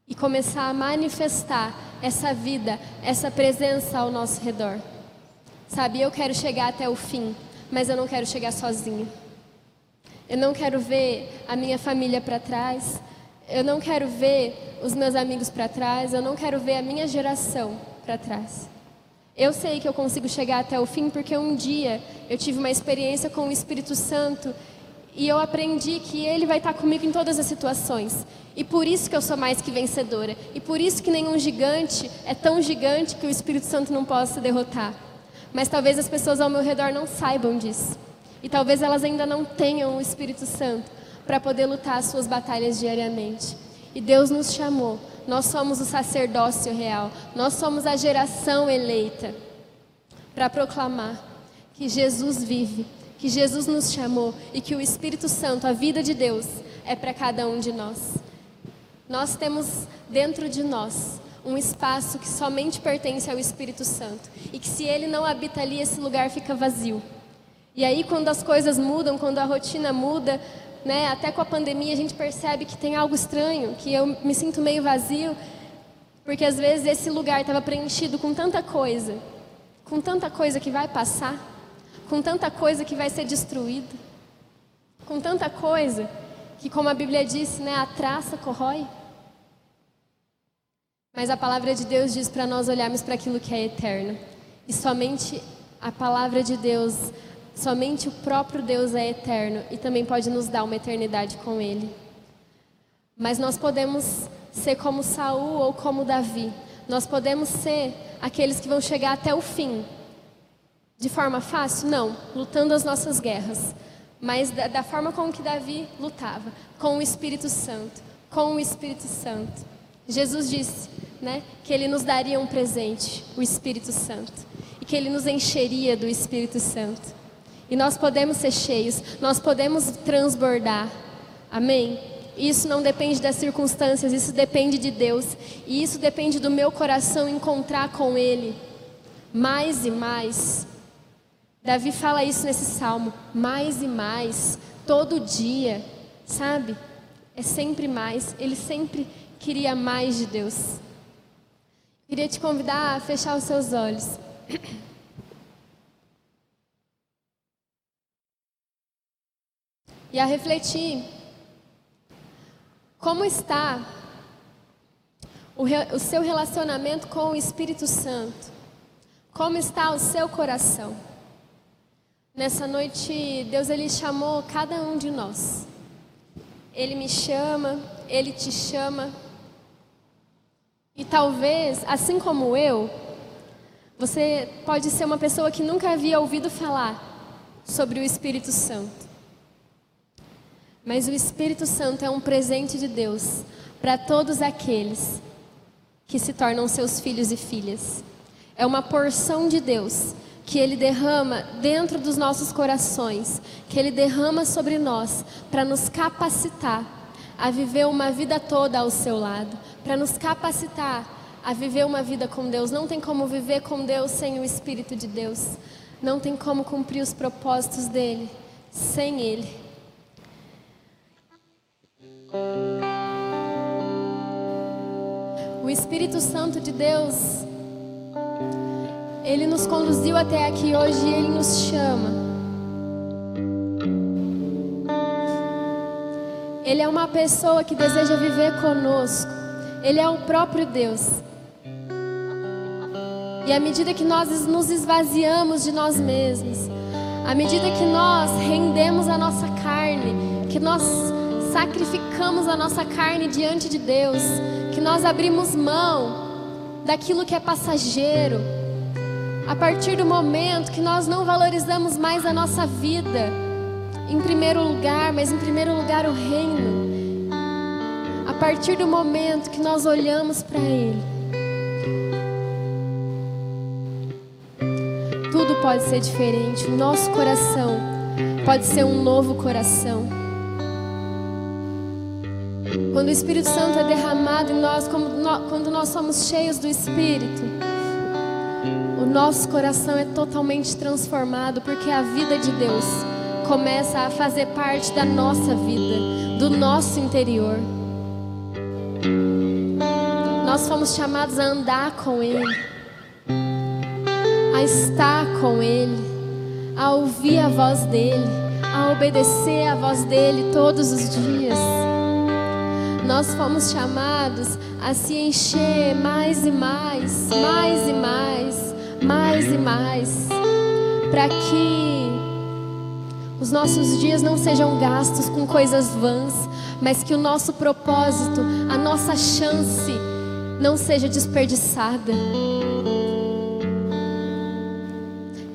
e começar a manifestar essa vida, essa presença ao nosso redor. Sabe, eu quero chegar até o fim, mas eu não quero chegar sozinha. Eu não quero ver a minha família para trás. Eu não quero ver os meus amigos para trás. Eu não quero ver a minha geração para trás. Eu sei que eu consigo chegar até o fim porque um dia eu tive uma experiência com o Espírito Santo e eu aprendi que Ele vai estar comigo em todas as situações. E por isso que eu sou mais que vencedora. E por isso que nenhum gigante é tão gigante que o Espírito Santo não possa derrotar. Mas talvez as pessoas ao meu redor não saibam disso. E talvez elas ainda não tenham o Espírito Santo para poder lutar as suas batalhas diariamente. E Deus nos chamou. Nós somos o sacerdócio real. Nós somos a geração eleita para proclamar que Jesus vive, que Jesus nos chamou e que o Espírito Santo, a vida de Deus, é para cada um de nós. Nós temos dentro de nós um espaço que somente pertence ao Espírito Santo e que se ele não habita ali, esse lugar fica vazio. E aí, quando as coisas mudam, quando a rotina muda, né, até com a pandemia, a gente percebe que tem algo estranho, que eu me sinto meio vazio, porque às vezes esse lugar estava preenchido com tanta coisa, com tanta coisa que vai passar, com tanta coisa que vai ser destruída, com tanta coisa que, como a Bíblia disse, né, a traça corrói. Mas a palavra de Deus diz para nós olharmos para aquilo que é eterno. E somente a palavra de Deus Somente o próprio Deus é eterno e também pode nos dar uma eternidade com Ele. Mas nós podemos ser como Saul ou como Davi. Nós podemos ser aqueles que vão chegar até o fim. De forma fácil? Não, lutando as nossas guerras. Mas da, da forma como que Davi lutava, com o Espírito Santo, com o Espírito Santo. Jesus disse, né, que ele nos daria um presente, o Espírito Santo, e que ele nos encheria do Espírito Santo. E nós podemos ser cheios, nós podemos transbordar. Amém? Isso não depende das circunstâncias, isso depende de Deus. E isso depende do meu coração encontrar com Ele. Mais e mais. Davi fala isso nesse salmo. Mais e mais. Todo dia. Sabe? É sempre mais. Ele sempre queria mais de Deus. Queria te convidar a fechar os seus olhos. e a refletir como está o, o seu relacionamento com o Espírito Santo, como está o seu coração. Nessa noite, Deus ele chamou cada um de nós. Ele me chama, ele te chama. E talvez, assim como eu, você pode ser uma pessoa que nunca havia ouvido falar sobre o Espírito Santo. Mas o Espírito Santo é um presente de Deus para todos aqueles que se tornam seus filhos e filhas. É uma porção de Deus que Ele derrama dentro dos nossos corações, que Ele derrama sobre nós para nos capacitar a viver uma vida toda ao seu lado, para nos capacitar a viver uma vida com Deus. Não tem como viver com Deus sem o Espírito de Deus. Não tem como cumprir os propósitos dele sem Ele. O Espírito Santo de Deus, Ele nos conduziu até aqui hoje e Ele nos chama. Ele é uma pessoa que deseja viver conosco. Ele é o próprio Deus. E à medida que nós nos esvaziamos de nós mesmos, à medida que nós rendemos a nossa carne, que nós sacrificamos a nossa carne diante de Deus, que nós abrimos mão daquilo que é passageiro, a partir do momento que nós não valorizamos mais a nossa vida em primeiro lugar, mas em primeiro lugar o reino, a partir do momento que nós olhamos para Ele, pode ser diferente. O nosso coração pode ser um novo coração. Quando o Espírito Santo é derramado em nós, quando nós somos cheios do Espírito, nosso coração é totalmente transformado, porque a vida de Deus começa a fazer parte da nossa vida, do nosso interior. Nós fomos chamados a andar com Ele, a estar com Ele, a ouvir a voz dEle, a obedecer a voz dEle todos os dias. Nós fomos chamados a se encher mais e mais, mais e mais, mais e mais, para que os nossos dias não sejam gastos com coisas vãs, mas que o nosso propósito, a nossa chance, não seja desperdiçada.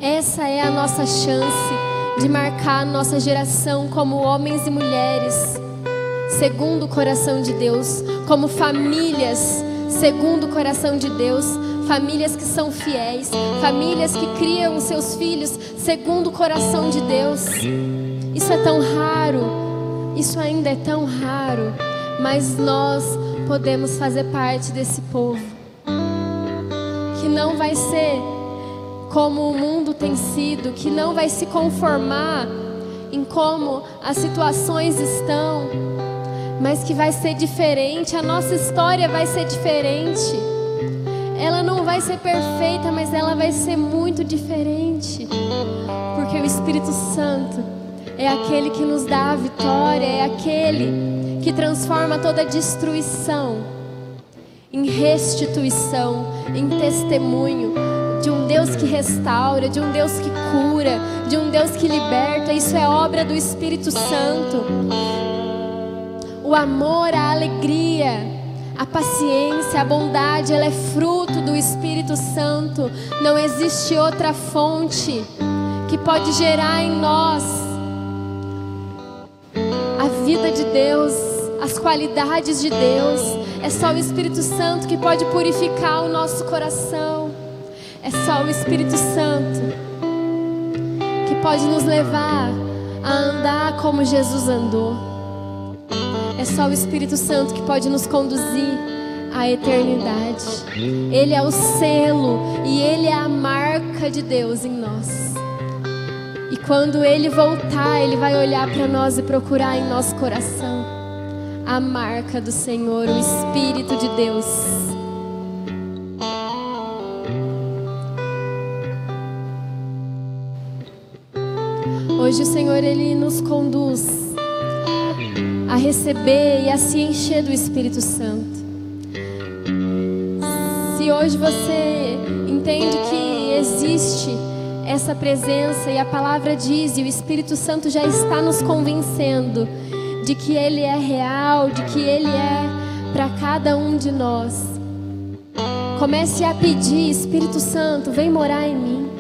Essa é a nossa chance de marcar a nossa geração como homens e mulheres segundo o coração de Deus, como famílias segundo o coração de Deus, famílias que são fiéis, famílias que criam seus filhos segundo o coração de Deus. Isso é tão raro, isso ainda é tão raro, mas nós podemos fazer parte desse povo que não vai ser como o mundo tem sido, que não vai se conformar em como as situações estão, mas que vai ser diferente, a nossa história vai ser diferente. Ela não vai ser perfeita, mas ela vai ser muito diferente. Porque o Espírito Santo é aquele que nos dá a vitória, é aquele que transforma toda destruição em restituição, em testemunho de um Deus que restaura, de um Deus que cura, de um Deus que liberta. Isso é obra do Espírito Santo o amor, a alegria, a paciência, a bondade, ela é fruto do Espírito Santo. Não existe outra fonte que pode gerar em nós a vida de Deus, as qualidades de Deus. É só o Espírito Santo que pode purificar o nosso coração. É só o Espírito Santo que pode nos levar a andar como Jesus andou. É só o Espírito Santo que pode nos conduzir à eternidade. Ele é o selo e ele é a marca de Deus em nós. E quando ele voltar, ele vai olhar para nós e procurar em nosso coração a marca do Senhor, o Espírito de Deus. Hoje o Senhor ele nos conduz a receber e a se encher do Espírito Santo. Se hoje você entende que existe essa presença e a palavra diz e o Espírito Santo já está nos convencendo de que Ele é real, de que Ele é para cada um de nós. Comece a pedir, Espírito Santo, vem morar em mim.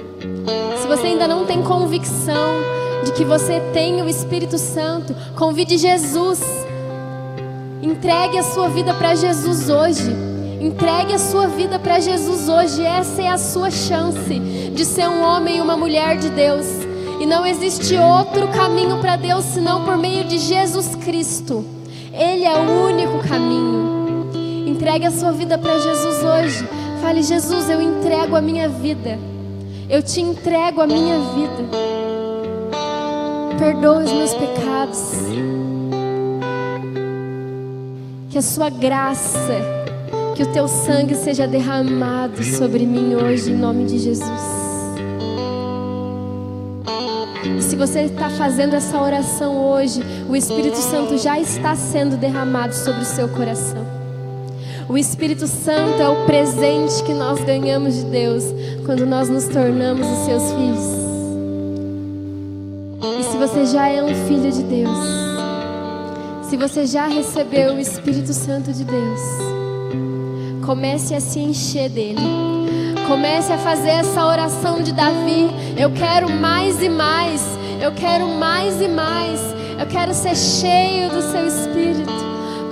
Se você ainda não tem convicção, de que você tenha o Espírito Santo. Convide Jesus. Entregue a sua vida para Jesus hoje. Entregue a sua vida para Jesus hoje. Essa é a sua chance de ser um homem e uma mulher de Deus. E não existe outro caminho para Deus senão por meio de Jesus Cristo. Ele é o único caminho. Entregue a sua vida para Jesus hoje. Fale, Jesus, eu entrego a minha vida. Eu te entrego a minha vida perdoa os meus pecados. Que a sua graça, que o teu sangue seja derramado sobre mim hoje, em nome de Jesus. E se você está fazendo essa oração hoje, o Espírito Santo já está sendo derramado sobre o seu coração. O Espírito Santo é o presente que nós ganhamos de Deus quando nós nos tornamos os seus filhos você já é um filho de Deus, se você já recebeu o Espírito Santo de Deus, comece a se encher dele. Comece a fazer essa oração de Davi. Eu quero mais e mais. Eu quero mais e mais. Eu quero ser cheio do seu espírito.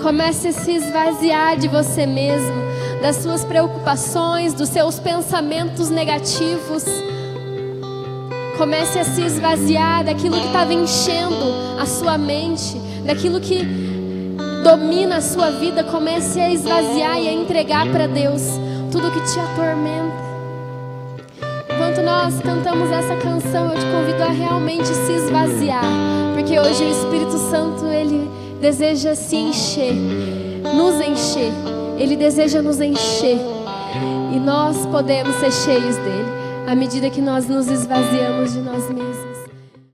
Comece a se esvaziar de você mesmo, das suas preocupações, dos seus pensamentos negativos Comece a se esvaziar daquilo que estava enchendo a sua mente, daquilo que domina a sua vida. Comece a esvaziar e a entregar para Deus tudo que te atormenta. Enquanto nós cantamos essa canção, eu te convido a realmente se esvaziar, porque hoje o Espírito Santo ele deseja se encher, nos encher. Ele deseja nos encher. E nós podemos ser cheios dele à medida que nós nos esvaziamos de nós mesmos.